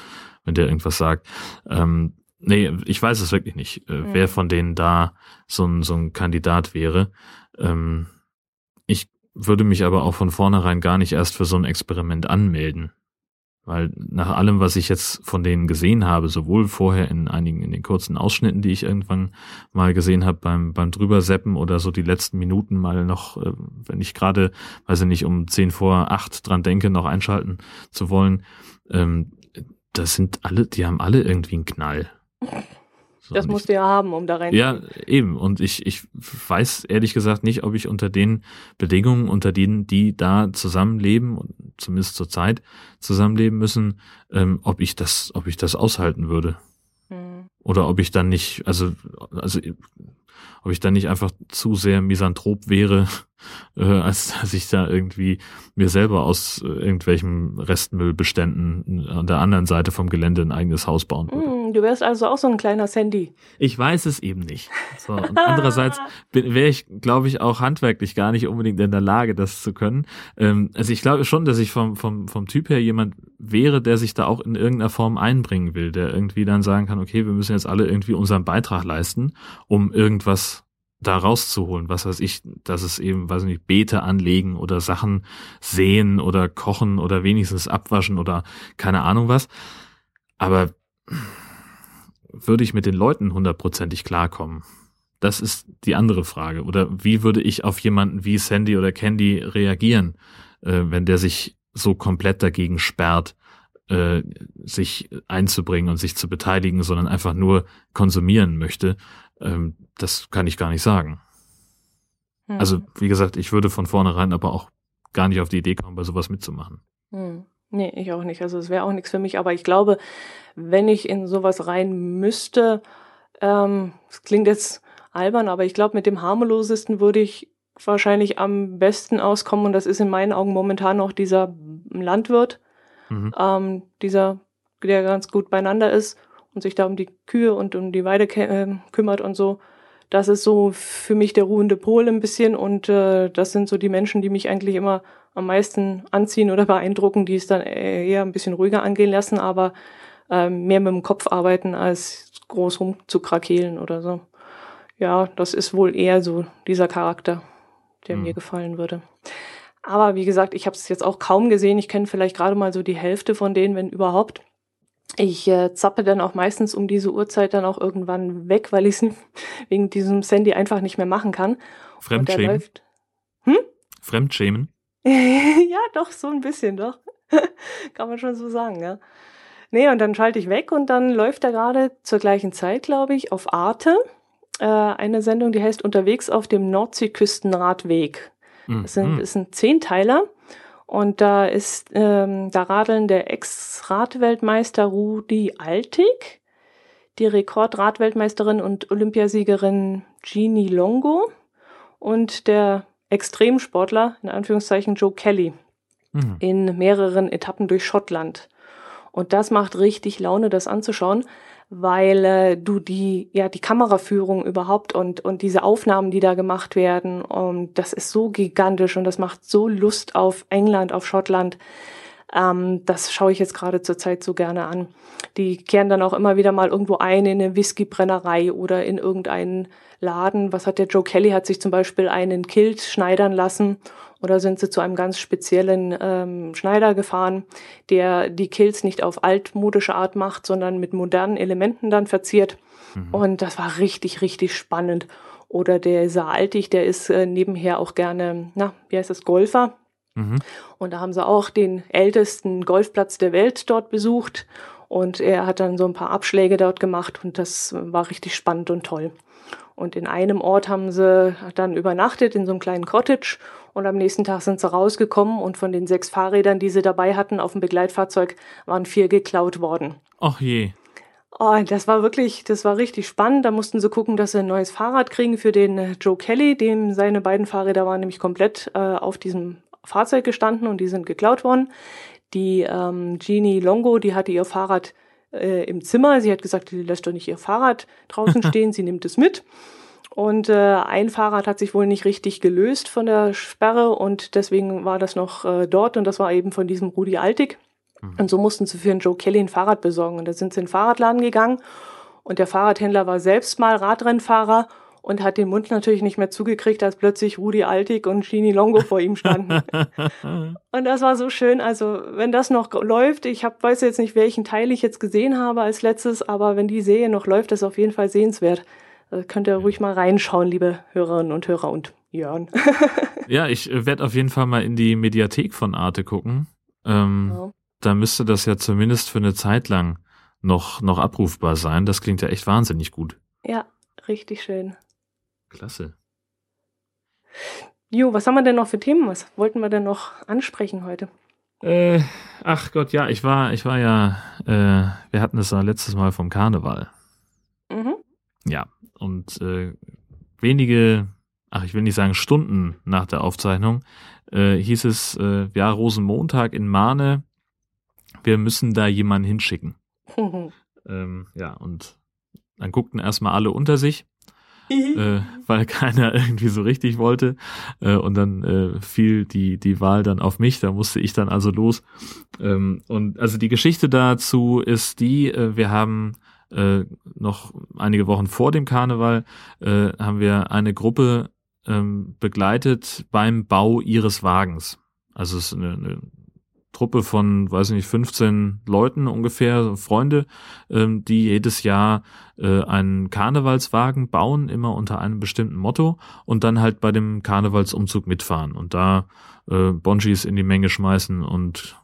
wenn der irgendwas sagt. Ähm, nee, ich weiß es wirklich nicht, äh, mhm. wer von denen da so ein, so ein Kandidat wäre. Ähm, ich würde mich aber auch von vornherein gar nicht erst für so ein Experiment anmelden. Weil nach allem, was ich jetzt von denen gesehen habe, sowohl vorher in einigen, in den kurzen Ausschnitten, die ich irgendwann mal gesehen habe beim, beim Drüberseppen oder so die letzten Minuten mal noch, äh, wenn ich gerade, weiß ich nicht, um zehn vor acht dran denke, noch einschalten zu wollen, ähm, das sind alle, die haben alle irgendwie einen Knall. So, das musst du ja haben, um da rein. Ja, eben. Und ich, ich weiß ehrlich gesagt nicht, ob ich unter den Bedingungen, unter denen die da zusammenleben, zumindest zur Zeit zusammenleben müssen, ähm, ob ich das, ob ich das aushalten würde. Hm. Oder ob ich dann nicht, also, also ob ich dann nicht einfach zu sehr misanthrop wäre, äh, als dass ich da irgendwie mir selber aus äh, irgendwelchen Restmüllbeständen an der anderen Seite vom Gelände ein eigenes Haus bauen würde. Mm, du wärst also auch so ein kleiner Sandy. Ich weiß es eben nicht. So, und andererseits wäre ich, glaube ich, auch handwerklich gar nicht unbedingt in der Lage, das zu können. Ähm, also ich glaube schon, dass ich vom, vom, vom Typ her jemand wäre, der sich da auch in irgendeiner Form einbringen will, der irgendwie dann sagen kann, okay, wir müssen jetzt alle irgendwie unseren Beitrag leisten, um irgendwas da rauszuholen. Was weiß ich, dass es eben, weiß nicht, Beete anlegen oder Sachen sehen oder kochen oder wenigstens abwaschen oder keine Ahnung was. Aber würde ich mit den Leuten hundertprozentig klarkommen? Das ist die andere Frage. Oder wie würde ich auf jemanden wie Sandy oder Candy reagieren, äh, wenn der sich so komplett dagegen sperrt, äh, sich einzubringen und sich zu beteiligen, sondern einfach nur konsumieren möchte? Ähm, das kann ich gar nicht sagen. Hm. Also, wie gesagt, ich würde von vornherein aber auch gar nicht auf die Idee kommen, bei sowas mitzumachen. Hm. Nee, ich auch nicht. Also es wäre auch nichts für mich. Aber ich glaube, wenn ich in sowas rein müsste, ähm, das klingt jetzt albern, aber ich glaube, mit dem harmlosesten würde ich wahrscheinlich am besten auskommen. Und das ist in meinen Augen momentan noch dieser Landwirt, mhm. ähm, dieser, der ganz gut beieinander ist und sich da um die Kühe und um die Weide äh, kümmert und so. Das ist so für mich der ruhende Pol ein bisschen und äh, das sind so die Menschen, die mich eigentlich immer am meisten anziehen oder beeindrucken, die es dann eher ein bisschen ruhiger angehen lassen, aber äh, mehr mit dem Kopf arbeiten, als groß rumzukrakeelen oder so. Ja, das ist wohl eher so dieser Charakter, der mhm. mir gefallen würde. Aber wie gesagt, ich habe es jetzt auch kaum gesehen. Ich kenne vielleicht gerade mal so die Hälfte von denen, wenn überhaupt. Ich äh, zappe dann auch meistens um diese Uhrzeit dann auch irgendwann weg, weil ich es wegen diesem Sandy einfach nicht mehr machen kann. Fremdschämen? Hm? Fremdschämen? ja, doch, so ein bisschen, doch. kann man schon so sagen, ja. Nee, und dann schalte ich weg und dann läuft er gerade zur gleichen Zeit, glaube ich, auf Arte. Äh, eine Sendung, die heißt Unterwegs auf dem Nordseeküstenradweg. Mhm. Das sind, ist ein Zehnteiler. Und da ist, ähm, da radeln der Ex-Radweltmeister Rudi Altig, die Rekordradweltmeisterin und Olympiasiegerin Jeannie Longo und der Extremsportler, in Anführungszeichen Joe Kelly, mhm. in mehreren Etappen durch Schottland. Und das macht richtig Laune, das anzuschauen, weil äh, du die ja die Kameraführung überhaupt und und diese Aufnahmen, die da gemacht werden, und das ist so gigantisch und das macht so Lust auf England, auf Schottland. Ähm, das schaue ich jetzt gerade zur Zeit so gerne an. Die kehren dann auch immer wieder mal irgendwo ein in eine Whiskybrennerei oder in irgendeinen Laden. Was hat der Joe Kelly? Hat sich zum Beispiel einen Kilt schneidern lassen oder sind sie zu einem ganz speziellen ähm, Schneider gefahren, der die Kills nicht auf altmodische Art macht, sondern mit modernen Elementen dann verziert. Mhm. Und das war richtig, richtig spannend. Oder der Saaltig, der ist äh, nebenher auch gerne, na, wie heißt das, Golfer. Mhm. Und da haben sie auch den ältesten Golfplatz der Welt dort besucht. Und er hat dann so ein paar Abschläge dort gemacht und das war richtig spannend und toll. Und in einem Ort haben sie dann übernachtet, in so einem kleinen Cottage. Und am nächsten Tag sind sie rausgekommen und von den sechs Fahrrädern, die sie dabei hatten auf dem Begleitfahrzeug, waren vier geklaut worden. Ach je. Oh, das war wirklich, das war richtig spannend. Da mussten sie gucken, dass sie ein neues Fahrrad kriegen für den äh, Joe Kelly. Dem seine beiden Fahrräder waren nämlich komplett äh, auf diesem Fahrzeug gestanden und die sind geklaut worden. Die ähm, Jeannie Longo, die hatte ihr Fahrrad äh, im Zimmer. Sie hat gesagt, sie lässt doch nicht ihr Fahrrad draußen stehen, sie nimmt es mit. Und äh, ein Fahrrad hat sich wohl nicht richtig gelöst von der Sperre und deswegen war das noch äh, dort und das war eben von diesem Rudi Altig. Mhm. Und so mussten sie für den Joe Kelly ein Fahrrad besorgen. Und da sind sie in den Fahrradladen gegangen und der Fahrradhändler war selbst mal Radrennfahrer und hat den Mund natürlich nicht mehr zugekriegt, als plötzlich Rudi Altig und Gini Longo vor ihm standen. und das war so schön. Also wenn das noch läuft, ich hab, weiß jetzt nicht, welchen Teil ich jetzt gesehen habe als letztes, aber wenn die Serie noch läuft, ist auf jeden Fall sehenswert. Also könnt ihr ruhig mal reinschauen, liebe Hörerinnen und Hörer und Jörn. ja, ich äh, werde auf jeden Fall mal in die Mediathek von Arte gucken. Ähm, ja. Da müsste das ja zumindest für eine Zeit lang noch, noch abrufbar sein. Das klingt ja echt wahnsinnig gut. Ja, richtig schön. Klasse. Jo, was haben wir denn noch für Themen? Was wollten wir denn noch ansprechen heute? Äh, ach Gott, ja, ich war, ich war ja, äh, wir hatten es ja letztes Mal vom Karneval. Mhm. Ja, und äh, wenige, ach, ich will nicht sagen Stunden nach der Aufzeichnung, äh, hieß es, äh, ja, Rosenmontag in Mahne, wir müssen da jemanden hinschicken. ähm, ja, und dann guckten erstmal alle unter sich äh, weil keiner irgendwie so richtig wollte. Äh, und dann äh, fiel die, die Wahl dann auf mich, da musste ich dann also los. Ähm, und also die Geschichte dazu ist die, äh, wir haben äh, noch einige Wochen vor dem Karneval, äh, haben wir eine Gruppe ähm, begleitet beim Bau ihres Wagens. Also es ist eine, eine Truppe von, weiß ich nicht, 15 Leuten ungefähr, Freunde, ähm, die jedes Jahr äh, einen Karnevalswagen bauen, immer unter einem bestimmten Motto und dann halt bei dem Karnevalsumzug mitfahren und da äh, Bonjis in die Menge schmeißen und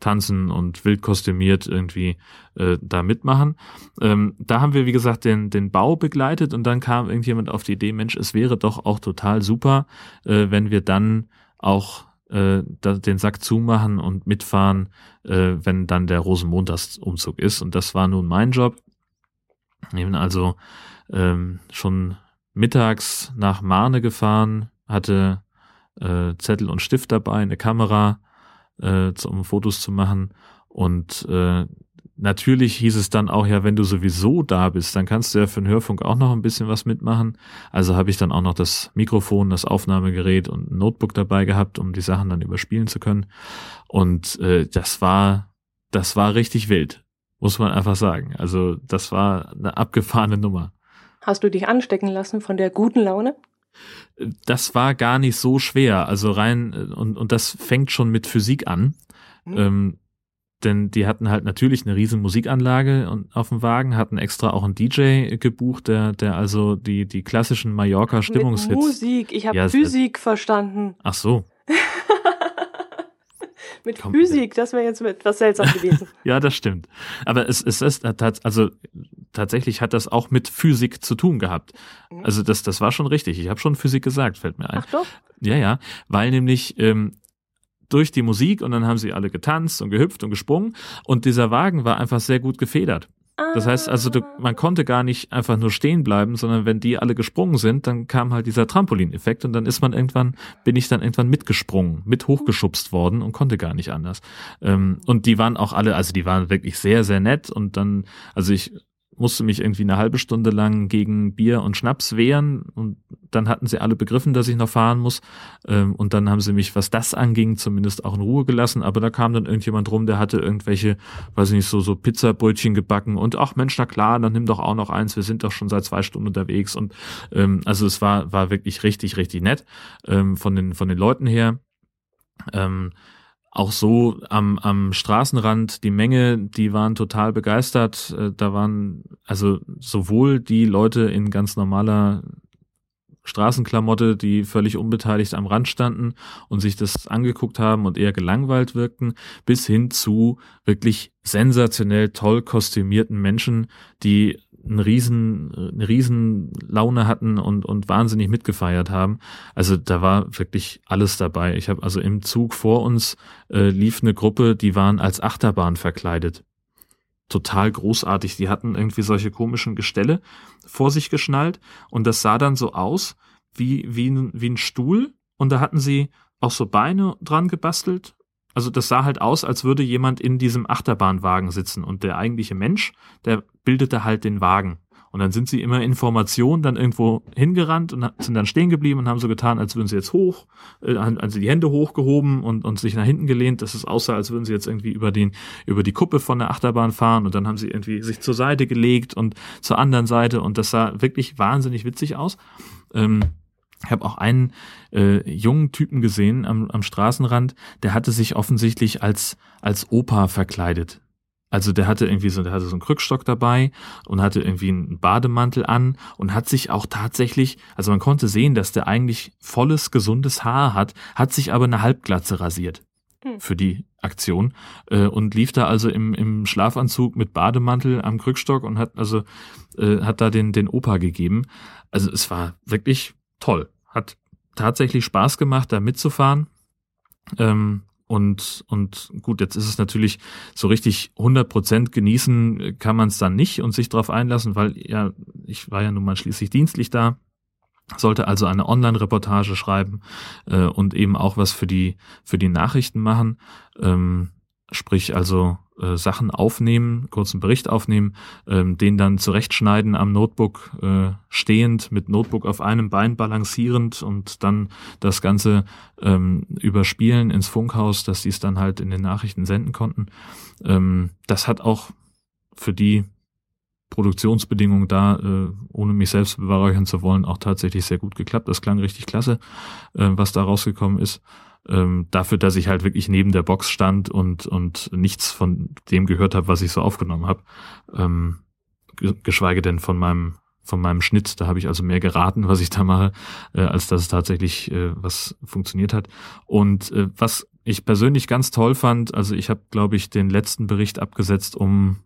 tanzen und wild kostümiert irgendwie äh, da mitmachen. Ähm, da haben wir, wie gesagt, den, den Bau begleitet und dann kam irgendjemand auf die Idee, Mensch, es wäre doch auch total super, äh, wenn wir dann auch äh, den Sack zumachen und mitfahren, äh, wenn dann der Rosenmontagsumzug ist. Und das war nun mein Job. Ich bin also ähm, schon mittags nach Marne gefahren, hatte äh, Zettel und Stift dabei, eine Kamera, äh, um Fotos zu machen und äh, natürlich hieß es dann auch, ja, wenn du sowieso da bist, dann kannst du ja für den Hörfunk auch noch ein bisschen was mitmachen. Also habe ich dann auch noch das Mikrofon, das Aufnahmegerät und ein Notebook dabei gehabt, um die Sachen dann überspielen zu können. Und äh, das war, das war richtig wild, muss man einfach sagen. Also das war eine abgefahrene Nummer. Hast du dich anstecken lassen von der guten Laune? Das war gar nicht so schwer. Also rein, äh, und, und das fängt schon mit Physik an. Mhm. Ähm, denn die hatten halt natürlich eine riesen Musikanlage auf dem Wagen, hatten extra auch einen DJ gebucht, der, der also die, die klassischen Mallorca Stimmungshits. Musik, ich habe ja, Physik verstanden. Ach so. mit Komm, Physik, das wäre jetzt etwas seltsam gewesen. ja, das stimmt. Aber es, es ist also tatsächlich hat das auch mit Physik zu tun gehabt. Mhm. Also das, das war schon richtig. Ich habe schon Physik gesagt, fällt mir ein. Ach doch. Ja, ja, weil nämlich ähm, durch die Musik und dann haben sie alle getanzt und gehüpft und gesprungen und dieser Wagen war einfach sehr gut gefedert. Das heißt also, du, man konnte gar nicht einfach nur stehen bleiben, sondern wenn die alle gesprungen sind, dann kam halt dieser Trampolineffekt und dann ist man irgendwann, bin ich dann irgendwann mitgesprungen, mit hochgeschubst worden und konnte gar nicht anders. Ähm, und die waren auch alle, also die waren wirklich sehr, sehr nett und dann, also ich musste mich irgendwie eine halbe Stunde lang gegen Bier und Schnaps wehren und dann hatten sie alle begriffen, dass ich noch fahren muss. Ähm, und dann haben sie mich, was das anging, zumindest auch in Ruhe gelassen, aber da kam dann irgendjemand rum, der hatte irgendwelche, weiß ich nicht, so, so Pizzabrötchen gebacken und ach Mensch, na klar, dann nimm doch auch noch eins, wir sind doch schon seit zwei Stunden unterwegs. Und ähm, also es war, war wirklich richtig, richtig nett ähm, von den, von den Leuten her. Ähm, auch so am, am Straßenrand, die Menge, die waren total begeistert. Äh, da waren also sowohl die Leute in ganz normaler Straßenklamotte, die völlig unbeteiligt am Rand standen und sich das angeguckt haben und eher gelangweilt wirkten, bis hin zu wirklich sensationell toll kostümierten Menschen, die einen riesen, eine riesen Laune hatten und, und wahnsinnig mitgefeiert haben. Also da war wirklich alles dabei. Ich habe also im Zug vor uns äh, lief eine Gruppe, die waren als Achterbahn verkleidet. Total großartig. Die hatten irgendwie solche komischen Gestelle vor sich geschnallt und das sah dann so aus wie, wie, ein, wie ein Stuhl und da hatten sie auch so Beine dran gebastelt also das sah halt aus, als würde jemand in diesem Achterbahnwagen sitzen und der eigentliche Mensch, der bildete halt den Wagen. Und dann sind sie immer Informationen dann irgendwo hingerannt und sind dann stehen geblieben und haben so getan, als würden sie jetzt hoch, äh, also die Hände hochgehoben und, und sich nach hinten gelehnt, dass es aussah, als würden sie jetzt irgendwie über den, über die Kuppe von der Achterbahn fahren und dann haben sie irgendwie sich zur Seite gelegt und zur anderen Seite und das sah wirklich wahnsinnig witzig aus. Ähm, ich habe auch einen äh, jungen Typen gesehen am, am Straßenrand, der hatte sich offensichtlich als als Opa verkleidet. Also der hatte irgendwie so, der hatte so einen Krückstock dabei und hatte irgendwie einen Bademantel an und hat sich auch tatsächlich, also man konnte sehen, dass der eigentlich volles, gesundes Haar hat, hat sich aber eine Halbglatze rasiert hm. für die Aktion äh, und lief da also im, im Schlafanzug mit Bademantel am Krückstock und hat also äh, hat da den den Opa gegeben. Also es war wirklich toll, hat tatsächlich Spaß gemacht, da mitzufahren. Ähm, und, und gut, jetzt ist es natürlich so richtig 100 Prozent genießen kann man es dann nicht und sich darauf einlassen, weil ja, ich war ja nun mal schließlich dienstlich da, sollte also eine Online-Reportage schreiben äh, und eben auch was für die, für die Nachrichten machen. Ähm, sprich also äh, Sachen aufnehmen, kurzen Bericht aufnehmen, ähm, den dann zurechtschneiden am Notebook äh, stehend, mit Notebook auf einem Bein balancierend und dann das Ganze ähm, überspielen ins Funkhaus, dass sie es dann halt in den Nachrichten senden konnten. Ähm, das hat auch für die Produktionsbedingungen da, äh, ohne mich selbst beweihräuchern zu wollen, auch tatsächlich sehr gut geklappt. Das klang richtig klasse, äh, was da rausgekommen ist ähm, dafür, dass ich halt wirklich neben der Box stand und, und nichts von dem gehört habe, was ich so aufgenommen habe. Ähm, geschweige denn von meinem von meinem Schnitt. Da habe ich also mehr geraten, was ich da mache, äh, als dass es tatsächlich äh, was funktioniert hat. Und äh, was ich persönlich ganz toll fand, also ich habe, glaube ich, den letzten Bericht abgesetzt um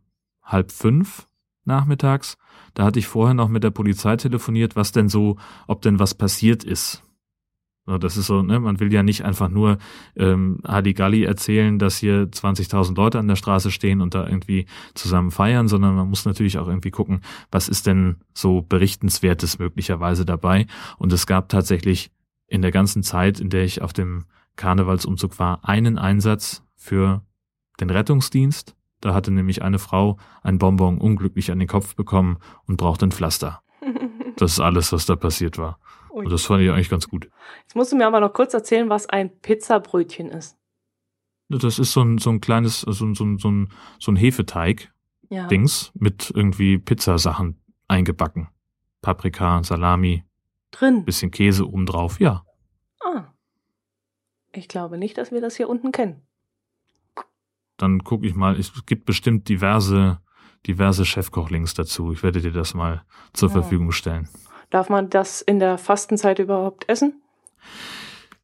halb fünf nachmittags. Da hatte ich vorher noch mit der Polizei telefoniert, was denn so, ob denn was passiert ist das ist so, ne, man will ja nicht einfach nur ähm, Hadigalli erzählen, dass hier 20.000 Leute an der Straße stehen und da irgendwie zusammen feiern, sondern man muss natürlich auch irgendwie gucken, was ist denn so berichtenswertes möglicherweise dabei. Und es gab tatsächlich in der ganzen Zeit, in der ich auf dem Karnevalsumzug war, einen Einsatz für den Rettungsdienst. Da hatte nämlich eine Frau ein Bonbon unglücklich an den Kopf bekommen und brauchte ein Pflaster. Das ist alles, was da passiert war. Ui. Und das fand ich eigentlich ganz gut. Jetzt musst du mir aber noch kurz erzählen, was ein Pizzabrötchen ist. Das ist so ein, so ein kleines, so ein, so ein, so ein, so ein Hefeteig-Dings ja. mit irgendwie Pizzasachen eingebacken. Paprika, Salami. Drin. Bisschen Käse obendrauf, ja. Ah. Ich glaube nicht, dass wir das hier unten kennen. Dann gucke ich mal, es gibt bestimmt diverse, diverse Chefkochlinks dazu. Ich werde dir das mal zur ja. Verfügung stellen. Darf man das in der Fastenzeit überhaupt essen?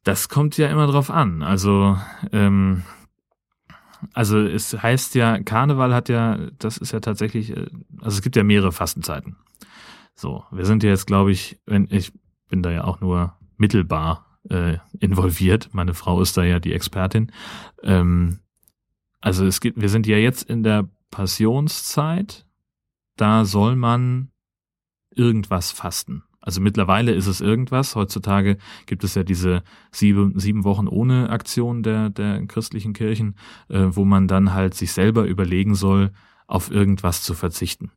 Das kommt ja immer drauf an. Also, ähm, also es heißt ja, Karneval hat ja, das ist ja tatsächlich, äh, also es gibt ja mehrere Fastenzeiten. So, wir sind ja jetzt, glaube ich, wenn ich bin da ja auch nur mittelbar äh, involviert. Meine Frau ist da ja die Expertin. Ähm, also es gibt, wir sind ja jetzt in der Passionszeit. Da soll man irgendwas fasten. Also mittlerweile ist es irgendwas. Heutzutage gibt es ja diese sieben, sieben Wochen ohne Aktion der, der christlichen Kirchen, äh, wo man dann halt sich selber überlegen soll, auf irgendwas zu verzichten.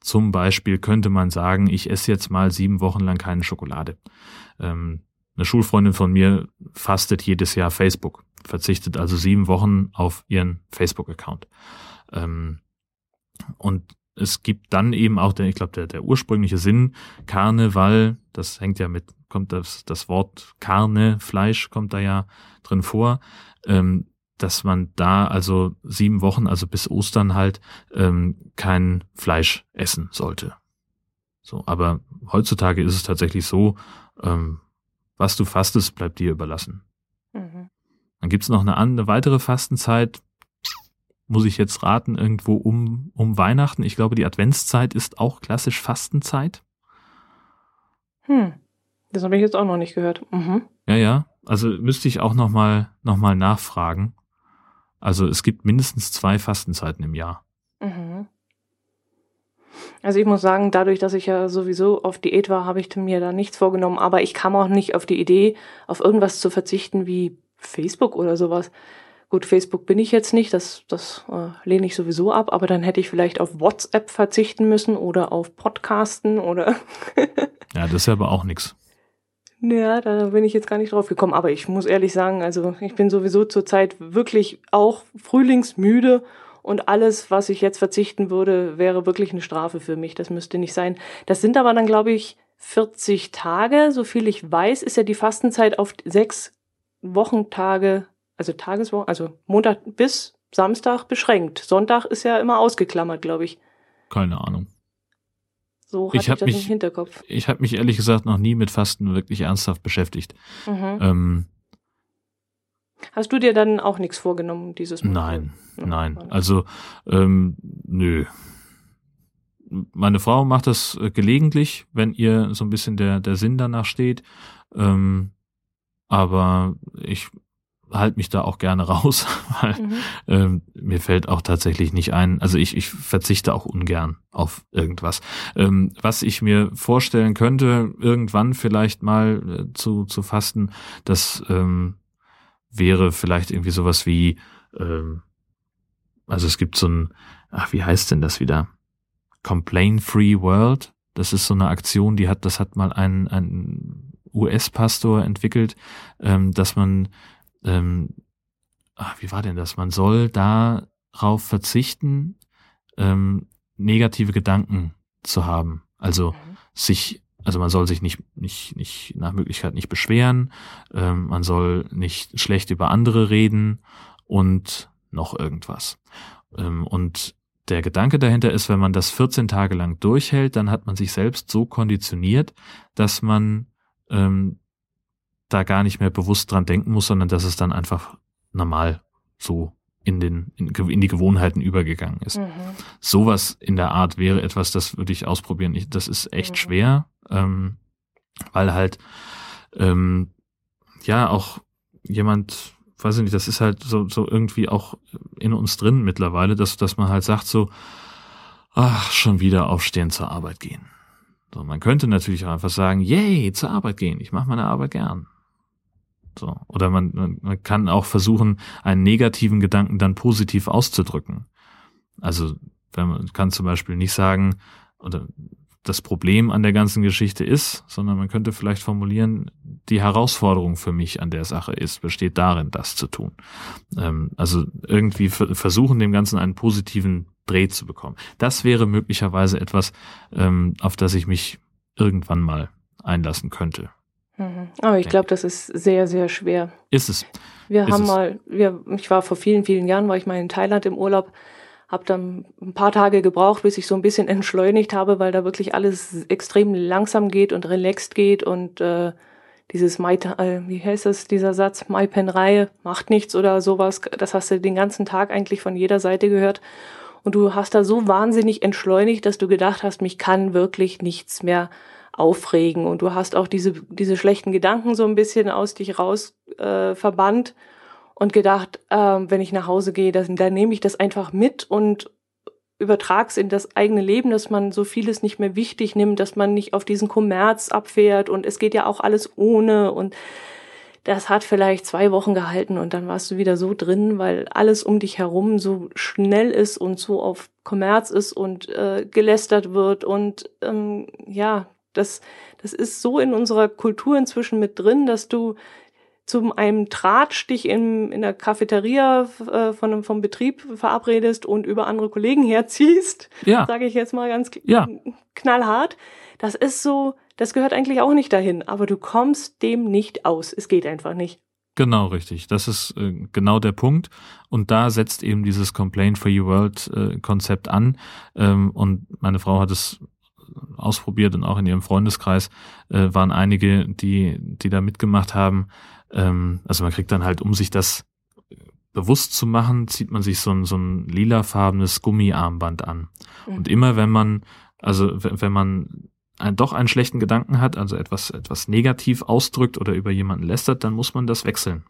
Zum Beispiel könnte man sagen, ich esse jetzt mal sieben Wochen lang keine Schokolade. Ähm, eine Schulfreundin von mir fastet jedes Jahr Facebook, verzichtet also sieben Wochen auf ihren Facebook-Account. Ähm, und es gibt dann eben auch, der, ich glaube, der, der ursprüngliche Sinn, Karneval, das hängt ja mit, kommt das, das Wort Karne, Fleisch kommt da ja drin vor, ähm, dass man da also sieben Wochen, also bis Ostern halt, ähm, kein Fleisch essen sollte. So, aber heutzutage ist es tatsächlich so, ähm, was du fastest, bleibt dir überlassen. Mhm. Dann gibt's noch eine, eine weitere Fastenzeit, muss ich jetzt raten, irgendwo um, um Weihnachten. Ich glaube, die Adventszeit ist auch klassisch Fastenzeit. Hm, das habe ich jetzt auch noch nicht gehört. Mhm. Ja, ja. Also müsste ich auch nochmal noch mal nachfragen. Also es gibt mindestens zwei Fastenzeiten im Jahr. Mhm. Also ich muss sagen, dadurch, dass ich ja sowieso auf Diät war, habe ich mir da nichts vorgenommen. Aber ich kam auch nicht auf die Idee, auf irgendwas zu verzichten wie Facebook oder sowas. Gut, Facebook bin ich jetzt nicht, das, das äh, lehne ich sowieso ab, aber dann hätte ich vielleicht auf WhatsApp verzichten müssen oder auf Podcasten oder. ja, das ist aber auch nichts. Ja, da bin ich jetzt gar nicht drauf gekommen. Aber ich muss ehrlich sagen, also ich bin sowieso zurzeit wirklich auch frühlingsmüde und alles, was ich jetzt verzichten würde, wäre wirklich eine Strafe für mich. Das müsste nicht sein. Das sind aber dann, glaube ich, 40 Tage. So viel ich weiß, ist ja die Fastenzeit auf sechs Wochentage, also Tageswochen, also Montag bis Samstag beschränkt. Sonntag ist ja immer ausgeklammert, glaube ich. Keine Ahnung. So hatte ich, ich das mich, im Hinterkopf. Ich habe mich ehrlich gesagt noch nie mit Fasten wirklich ernsthaft beschäftigt. Mhm. Ähm, Hast du dir dann auch nichts vorgenommen dieses Mal? Nein, nein. Also ähm, nö. Meine Frau macht das äh, gelegentlich, wenn ihr so ein bisschen der der Sinn danach steht. Ähm, aber ich halte mich da auch gerne raus, weil mhm. ähm, mir fällt auch tatsächlich nicht ein, also ich, ich verzichte auch ungern auf irgendwas. Ähm, was ich mir vorstellen könnte, irgendwann vielleicht mal äh, zu, zu fasten, das ähm, wäre vielleicht irgendwie sowas wie, ähm, also es gibt so ein, ach, wie heißt denn das wieder? Complain Free World. Das ist so eine Aktion, die hat, das hat mal ein, ein US-Pastor entwickelt, ähm, dass man ähm, ach, wie war denn das? Man soll darauf verzichten, ähm, negative Gedanken zu haben. Also mhm. sich, also man soll sich nicht, nicht, nicht nach Möglichkeit nicht beschweren, ähm, man soll nicht schlecht über andere reden und noch irgendwas. Ähm, und der Gedanke dahinter ist, wenn man das 14 Tage lang durchhält, dann hat man sich selbst so konditioniert, dass man ähm, da gar nicht mehr bewusst dran denken muss, sondern dass es dann einfach normal so in, den, in, in die Gewohnheiten übergegangen ist. Mhm. Sowas in der Art wäre etwas, das würde ich ausprobieren. Ich, das ist echt mhm. schwer, ähm, weil halt ähm, ja auch jemand, weiß ich nicht, das ist halt so, so irgendwie auch in uns drin mittlerweile, dass, dass man halt sagt so, ach, schon wieder aufstehen zur Arbeit gehen. So, man könnte natürlich auch einfach sagen, yay, zur Arbeit gehen, ich mache meine Arbeit gern. So. Oder man, man kann auch versuchen, einen negativen Gedanken dann positiv auszudrücken. Also, wenn man kann zum Beispiel nicht sagen, oder das Problem an der ganzen Geschichte ist, sondern man könnte vielleicht formulieren, die Herausforderung für mich an der Sache ist, besteht darin, das zu tun. Ähm, also irgendwie versuchen, dem Ganzen einen positiven Dreh zu bekommen. Das wäre möglicherweise etwas, ähm, auf das ich mich irgendwann mal einlassen könnte. Mhm. Aber ich glaube, das ist sehr, sehr schwer. Ist es. Wir ist haben es. mal, wir, ich war vor vielen, vielen Jahren, war ich mal in Thailand im Urlaub, habe dann ein paar Tage gebraucht, bis ich so ein bisschen entschleunigt habe, weil da wirklich alles extrem langsam geht und relaxed geht und äh, dieses Mai, äh, wie heißt das, dieser Satz, Mai Pen Reihe macht nichts oder sowas, das hast du den ganzen Tag eigentlich von jeder Seite gehört. Und du hast da so wahnsinnig entschleunigt, dass du gedacht hast, mich kann wirklich nichts mehr aufregen und du hast auch diese, diese schlechten Gedanken so ein bisschen aus dich raus äh, verbannt und gedacht, äh, wenn ich nach Hause gehe, dann, dann nehme ich das einfach mit und übertrag's in das eigene Leben, dass man so vieles nicht mehr wichtig nimmt, dass man nicht auf diesen Kommerz abfährt und es geht ja auch alles ohne und das hat vielleicht zwei Wochen gehalten und dann warst du wieder so drin, weil alles um dich herum so schnell ist und so auf Kommerz ist und äh, gelästert wird und ähm, ja, das, das ist so in unserer Kultur inzwischen mit drin, dass du zum einem Tratsch dich in, in der Cafeteria äh, von, vom Betrieb verabredest und über andere Kollegen herziehst, ja. sage ich jetzt mal ganz ja. knallhart. Das ist so, das gehört eigentlich auch nicht dahin, aber du kommst dem nicht aus. Es geht einfach nicht. Genau, richtig. Das ist äh, genau der Punkt. Und da setzt eben dieses Complain for Your World äh, Konzept an. Ähm, und meine Frau hat es ausprobiert und auch in ihrem Freundeskreis äh, waren einige, die, die da mitgemacht haben. Ähm, also man kriegt dann halt, um sich das bewusst zu machen, zieht man sich so ein, so ein lilafarbenes Gummiarmband an. Mhm. Und immer wenn man, also wenn man ein, doch einen schlechten Gedanken hat, also etwas, etwas negativ ausdrückt oder über jemanden lästert, dann muss man das wechseln.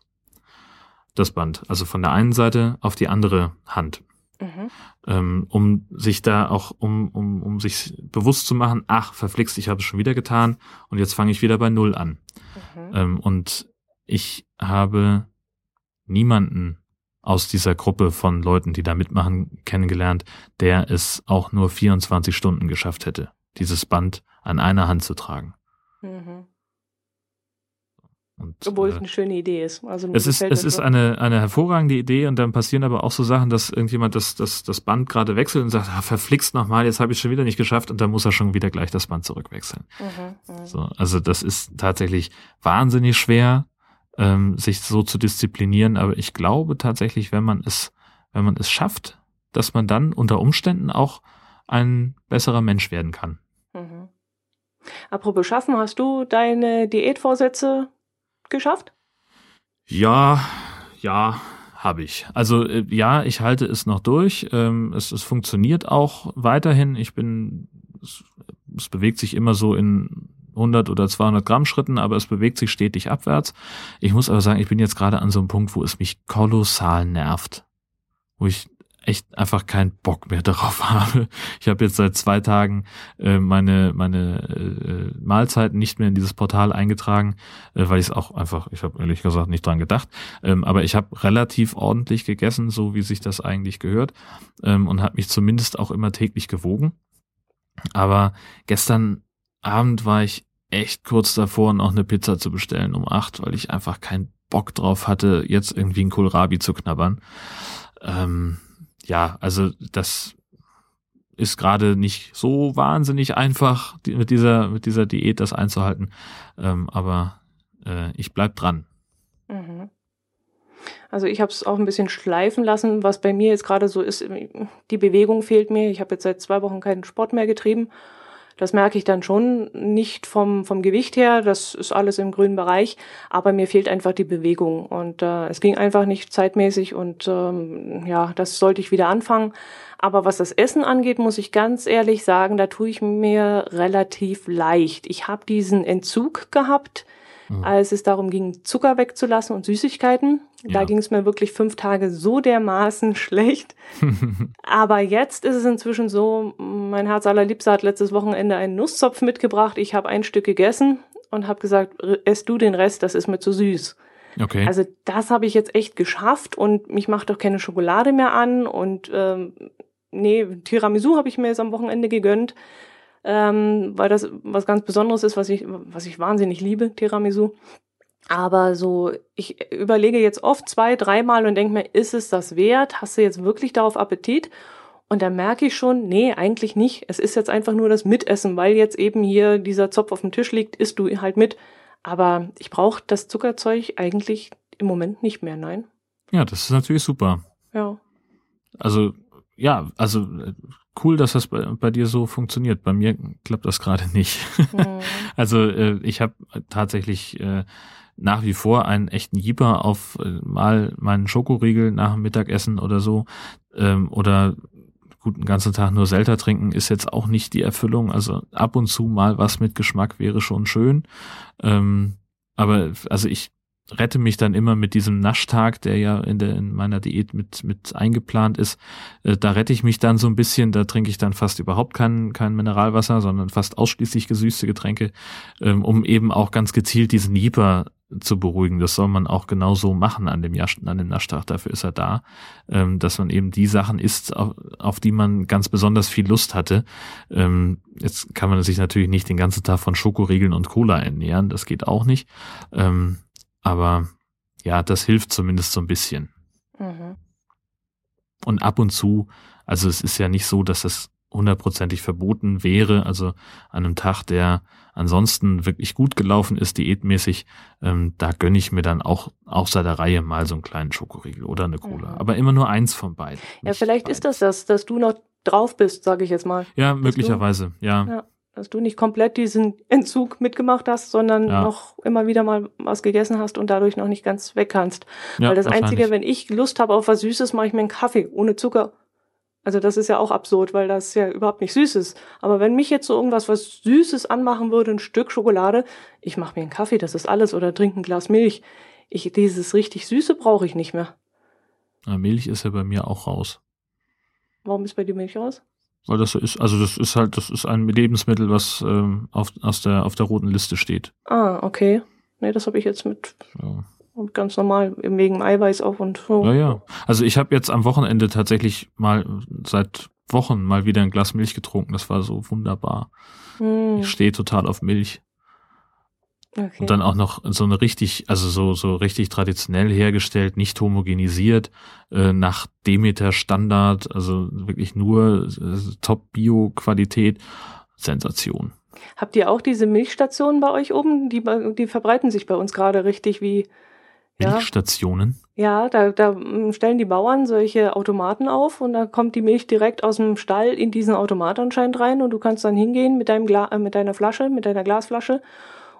Das Band. Also von der einen Seite auf die andere Hand. Mhm. Ähm, um sich da auch, um, um, um sich bewusst zu machen, ach, verflixt, ich habe es schon wieder getan und jetzt fange ich wieder bei Null an. Mhm. Ähm, und ich habe niemanden aus dieser Gruppe von Leuten, die da mitmachen, kennengelernt, der es auch nur 24 Stunden geschafft hätte, dieses Band an einer Hand zu tragen. Mhm. Und, Obwohl es äh, eine schöne Idee ist. Also es ist, es ist eine, eine hervorragende Idee und dann passieren aber auch so Sachen, dass irgendjemand das, das, das Band gerade wechselt und sagt, ah, verflixt nochmal, jetzt habe ich schon wieder nicht geschafft und dann muss er schon wieder gleich das Band zurückwechseln. Mhm, mhm. so, also das ist tatsächlich wahnsinnig schwer, ähm, sich so zu disziplinieren, aber ich glaube tatsächlich, wenn man es, wenn man es schafft, dass man dann unter Umständen auch ein besserer Mensch werden kann. Mhm. Apropos Schaffen, hast du deine Diätvorsätze geschafft? Ja, ja, habe ich. Also äh, ja, ich halte es noch durch. Ähm, es, es funktioniert auch weiterhin. Ich bin, es, es bewegt sich immer so in 100 oder 200 Gramm Schritten, aber es bewegt sich stetig abwärts. Ich muss aber sagen, ich bin jetzt gerade an so einem Punkt, wo es mich kolossal nervt, wo ich echt einfach keinen Bock mehr darauf habe. Ich habe jetzt seit zwei Tagen äh, meine meine äh, Mahlzeiten nicht mehr in dieses Portal eingetragen, äh, weil ich es auch einfach, ich habe ehrlich gesagt nicht dran gedacht. Ähm, aber ich habe relativ ordentlich gegessen, so wie sich das eigentlich gehört, ähm, und habe mich zumindest auch immer täglich gewogen. Aber gestern Abend war ich echt kurz davor, noch eine Pizza zu bestellen um acht, weil ich einfach keinen Bock drauf hatte, jetzt irgendwie ein Kohlrabi zu knabbern. Ähm, ja, also das ist gerade nicht so wahnsinnig einfach, mit dieser, mit dieser Diät das einzuhalten. Ähm, aber äh, ich bleib dran. Mhm. Also ich habe es auch ein bisschen schleifen lassen, was bei mir jetzt gerade so ist. Die Bewegung fehlt mir. Ich habe jetzt seit zwei Wochen keinen Sport mehr getrieben das merke ich dann schon nicht vom, vom Gewicht her, das ist alles im grünen Bereich, aber mir fehlt einfach die Bewegung und äh, es ging einfach nicht zeitmäßig und ähm, ja, das sollte ich wieder anfangen. Aber was das Essen angeht, muss ich ganz ehrlich sagen, da tue ich mir relativ leicht. Ich habe diesen Entzug gehabt, mhm. als es darum ging, Zucker wegzulassen und Süßigkeiten. Da ja. ging es mir wirklich fünf Tage so dermaßen schlecht. Aber jetzt ist es inzwischen so, mein Herz allerliebster hat letztes Wochenende einen Nusszopf mitgebracht. Ich habe ein Stück gegessen und habe gesagt, ess du den Rest, das ist mir zu süß. Okay. Also das habe ich jetzt echt geschafft und mich macht doch keine Schokolade mehr an und ähm, nee, Tiramisu habe ich mir jetzt am Wochenende gegönnt, ähm, weil das was ganz Besonderes ist, was ich, was ich wahnsinnig liebe, Tiramisu. Aber so, ich überlege jetzt oft zwei, dreimal und denke mir, ist es das wert? Hast du jetzt wirklich darauf Appetit? Und dann merke ich schon, nee, eigentlich nicht. Es ist jetzt einfach nur das Mitessen, weil jetzt eben hier dieser Zopf auf dem Tisch liegt, isst du halt mit. Aber ich brauche das Zuckerzeug eigentlich im Moment nicht mehr, nein. Ja, das ist natürlich super. Ja. Also, ja, also äh, cool, dass das bei, bei dir so funktioniert. Bei mir klappt das gerade nicht. Mhm. also äh, ich habe tatsächlich äh, nach wie vor einen echten Jeeper auf äh, mal meinen Schokoriegel nach dem Mittagessen oder so ähm, oder gut einen ganzen Tag nur Selter trinken ist jetzt auch nicht die Erfüllung. Also ab und zu mal was mit Geschmack wäre schon schön. Ähm, aber also ich rette mich dann immer mit diesem Naschtag, der ja in, der, in meiner Diät mit, mit eingeplant ist. Äh, da rette ich mich dann so ein bisschen, da trinke ich dann fast überhaupt kein, kein Mineralwasser, sondern fast ausschließlich gesüßte Getränke, ähm, um eben auch ganz gezielt diesen Nieper zu beruhigen. Das soll man auch genauso machen an dem, Jasch, an dem Naschtag. Dafür ist er da, ähm, dass man eben die Sachen isst, auf, auf, die man ganz besonders viel Lust hatte. Ähm, jetzt kann man sich natürlich nicht den ganzen Tag von Schokoriegeln und Cola ernähren. Das geht auch nicht. Ähm, aber ja, das hilft zumindest so ein bisschen. Mhm. Und ab und zu, also es ist ja nicht so, dass das hundertprozentig verboten wäre. Also an einem Tag, der ansonsten wirklich gut gelaufen ist, diätmäßig, ähm, da gönne ich mir dann auch außer der Reihe mal so einen kleinen Schokoriegel oder eine Cola. Mhm. Aber immer nur eins von beiden. Ja, vielleicht beiden. ist das das, dass du noch drauf bist, sage ich jetzt mal. Ja, möglicherweise, du, ja. ja. Dass du nicht komplett diesen Entzug mitgemacht hast, sondern ja. noch immer wieder mal was gegessen hast und dadurch noch nicht ganz weg kannst. Ja, Weil das Einzige, wenn ich Lust habe auf was Süßes, mache ich mir einen Kaffee ohne Zucker also das ist ja auch absurd, weil das ja überhaupt nicht süß ist. Aber wenn mich jetzt so irgendwas was Süßes anmachen würde, ein Stück Schokolade, ich mache mir einen Kaffee, das ist alles, oder trinke ein Glas Milch. Ich, dieses richtig Süße brauche ich nicht mehr. Na, Milch ist ja bei mir auch raus. Warum ist bei dir Milch raus? Weil das so ist, also das ist halt, das ist ein Lebensmittel, was ähm, auf, aus der, auf der roten Liste steht. Ah, okay. Nee, das habe ich jetzt mit. Ja. ganz normal wegen Eiweiß auch und so. Ja, ja. Also ich habe jetzt am Wochenende tatsächlich mal seit Wochen mal wieder ein Glas Milch getrunken. Das war so wunderbar. Hm, Ich stehe total auf Milch. Okay. Und dann auch noch so eine richtig, also so, so richtig traditionell hergestellt, nicht homogenisiert, äh, nach Demeter Standard, also wirklich nur äh, Top-Bio-Qualität. Sensation. Habt ihr auch diese Milchstationen bei euch oben? Die, die verbreiten sich bei uns gerade richtig wie, ja, Milchstationen. ja, da, da mm, stellen die Bauern solche Automaten auf und da kommt die Milch direkt aus dem Stall in diesen Automat anscheinend rein und du kannst dann hingehen mit deinem Gla äh, mit deiner Flasche, mit deiner Glasflasche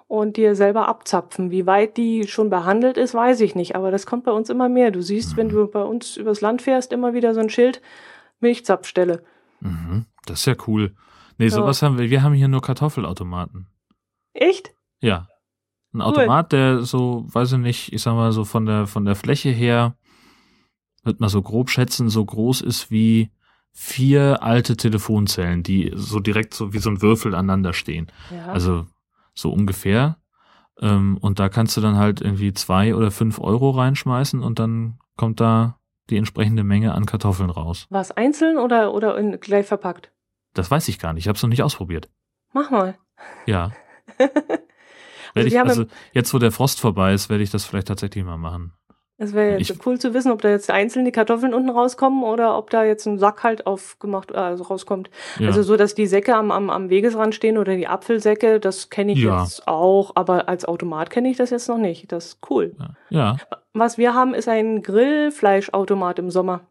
und dir selber abzapfen. Wie weit die schon behandelt ist, weiß ich nicht, aber das kommt bei uns immer mehr. Du siehst, wenn du bei uns übers Land fährst, immer wieder so ein Schild Milchzapfstelle. Mhm. Das ist ja cool. Nee, Ja. sowas haben wir. Wir haben hier nur Kartoffelautomaten. Echt? Ja. Ein Automat, der so, weiß ich nicht, ich sag mal so von der, von der Fläche her, wird man so grob schätzen, so groß ist wie vier alte Telefonzellen, die so direkt so wie so ein Würfel aneinander stehen. Ja. Also so ungefähr. Ähm, und da kannst du dann halt irgendwie zwei oder fünf Euro reinschmeißen und dann kommt da die entsprechende Menge an Kartoffeln raus. War es einzeln oder, oder in, gleich verpackt? Das weiß ich gar nicht. Ich habe es noch nicht ausprobiert. Mach mal. Ja. Werd ich, also jetzt, wo der Frost vorbei ist, werde ich das vielleicht tatsächlich mal machen. Es wäre jetzt Ich- cool zu wissen, ob da jetzt einzeln die Kartoffeln unten rauskommen oder ob da jetzt ein Sack halt aufgemacht, äh, also rauskommt. Ja. Also so, dass die Säcke am, am, am Wegesrand stehen oder die Apfelsäcke, das kenne ich Ja. jetzt auch, aber als Automat kenne ich das jetzt noch nicht. Das ist cool. ja, Was wir haben, ist ein Grillfleischautomat im Sommer.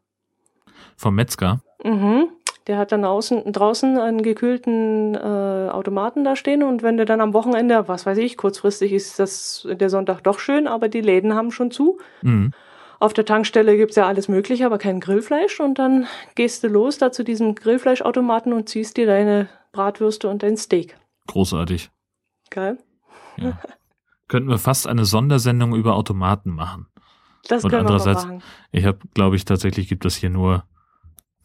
vom Metzger. Mhm. Der hat dann außen, draußen einen gekühlten äh, Automaten da stehen und wenn du dann am Wochenende, was weiß ich, kurzfristig ist das der Sonntag doch schön, aber die Läden haben schon zu. Mhm. Auf der Tankstelle gibt's ja alles Mögliche, aber kein Grillfleisch. Und dann gehst du los da zu diesem Grillfleischautomaten und ziehst dir deine Bratwürste und dein Steak. Großartig. Geil. Ja. Könnten wir fast eine Sondersendung über Automaten machen. Das Und können wir mal andererseits- machen. Ich habe, glaube ich, tatsächlich gibt es hier nur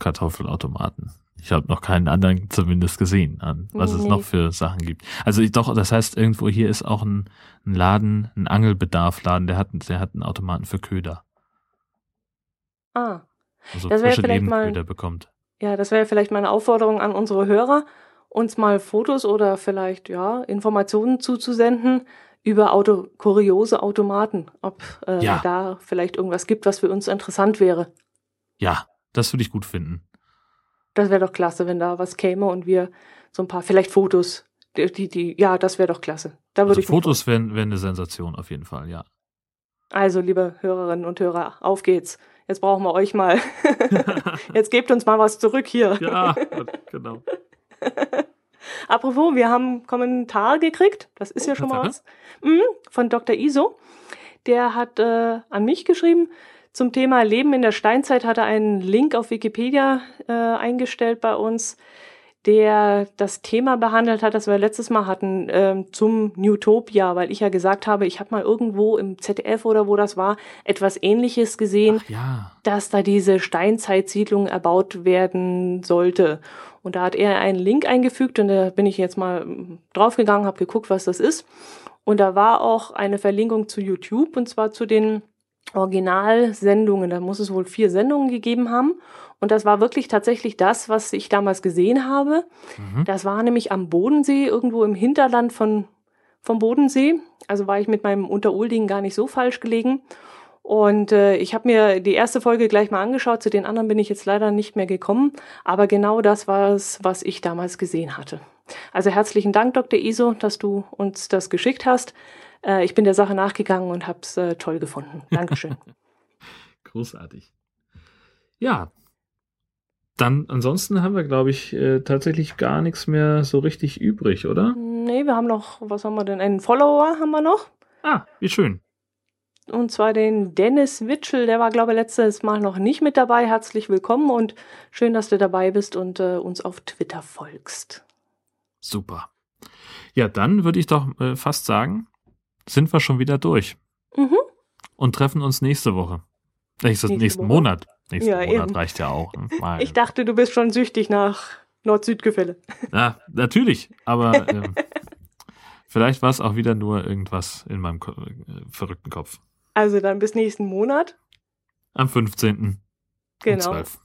Kartoffelautomaten. Ich habe noch keinen anderen zumindest gesehen, an was es Nee. noch für Sachen gibt. Also ich, doch, das heißt, irgendwo hier ist auch ein, ein Laden, ein Angelbedarfladen, der hat, der hat einen Automaten für Köder. Ah, Also Das frische vielleicht mal- Lebendköder bekommt. ja, das wäre vielleicht meine Aufforderung an unsere Hörer, uns mal Fotos oder vielleicht ja Informationen zuzusenden über Auto, kuriose Automaten, ob äh, Ja. da vielleicht irgendwas gibt, was für uns interessant wäre. Ja, das würde ich gut finden. Das wäre doch klasse, wenn da was käme und wir so ein paar, vielleicht Fotos, die, die, die ja, das wäre doch klasse. Da würde Also ich Fotos wären wären eine Sensation auf jeden Fall, ja. Also, liebe Hörerinnen und Hörer, auf geht's. Jetzt brauchen wir euch mal. Jetzt gebt uns mal was zurück hier. ja, genau. Apropos, wir haben einen Kommentar gekriegt. Das ist ja schon mal was. Mhm, von Dr. Iso. Der hat äh, an mich geschrieben. Zum Thema Leben in der Steinzeit hat er einen Link auf Wikipedia äh, eingestellt bei uns, der das Thema behandelt hat, das wir letztes Mal hatten, ähm, zum Newtopia, weil ich ja gesagt habe, ich habe mal irgendwo im ZDF oder wo das war, etwas ähnliches gesehen. Ja. dass da diese Steinzeitsiedlung erbaut werden sollte. Und da hat er einen Link eingefügt und da bin ich jetzt mal draufgegangen, habe geguckt, was das ist. Und da war auch eine Verlinkung zu YouTube und zwar zu den Originalsendungen. Da muss es wohl vier Sendungen gegeben haben. Und das war wirklich tatsächlich das, was ich damals gesehen habe. Mhm. Das war nämlich am Bodensee, irgendwo im Hinterland von, vom Bodensee. Also war ich mit meinem Unterulding gar nicht so falsch gelegen. Und äh, ich habe mir die erste Folge gleich mal angeschaut. Zu den anderen bin ich jetzt leider nicht mehr gekommen. Aber genau das war es, was ich damals gesehen hatte. Also herzlichen Dank, Dr. Iso, dass du uns das geschickt hast. Äh, ich bin der Sache nachgegangen und habe es äh, toll gefunden. Dankeschön. Großartig. Ja. Dann, ansonsten haben wir, glaube ich, äh, tatsächlich gar nichts mehr so richtig übrig, oder? nee, wir haben noch, was haben wir denn? Einen Follower haben wir noch. Ah, wie schön. Und zwar den Dennis Witschel, der war, glaube ich, letztes Mal noch nicht mit dabei. Herzlich willkommen und schön, dass du dabei bist und äh, uns auf Twitter folgst. Super. Ja, dann würde ich doch äh, fast sagen, sind wir schon wieder durch Mhm. und treffen uns nächste Woche. Nächstes, Nächste nächsten Woche? Monat. Nächsten Ja, Monat eben. reicht ja auch. ne? Ich dachte, du bist schon süchtig nach Nord-Süd-Gefälle. Ja, natürlich, aber ähm, vielleicht war es auch wieder nur irgendwas in meinem Ko äh, verrückten Kopf. Also dann bis nächsten Monat. Am 15. Genau. 12.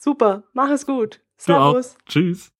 Super, mach es gut. Servus. Tschüss.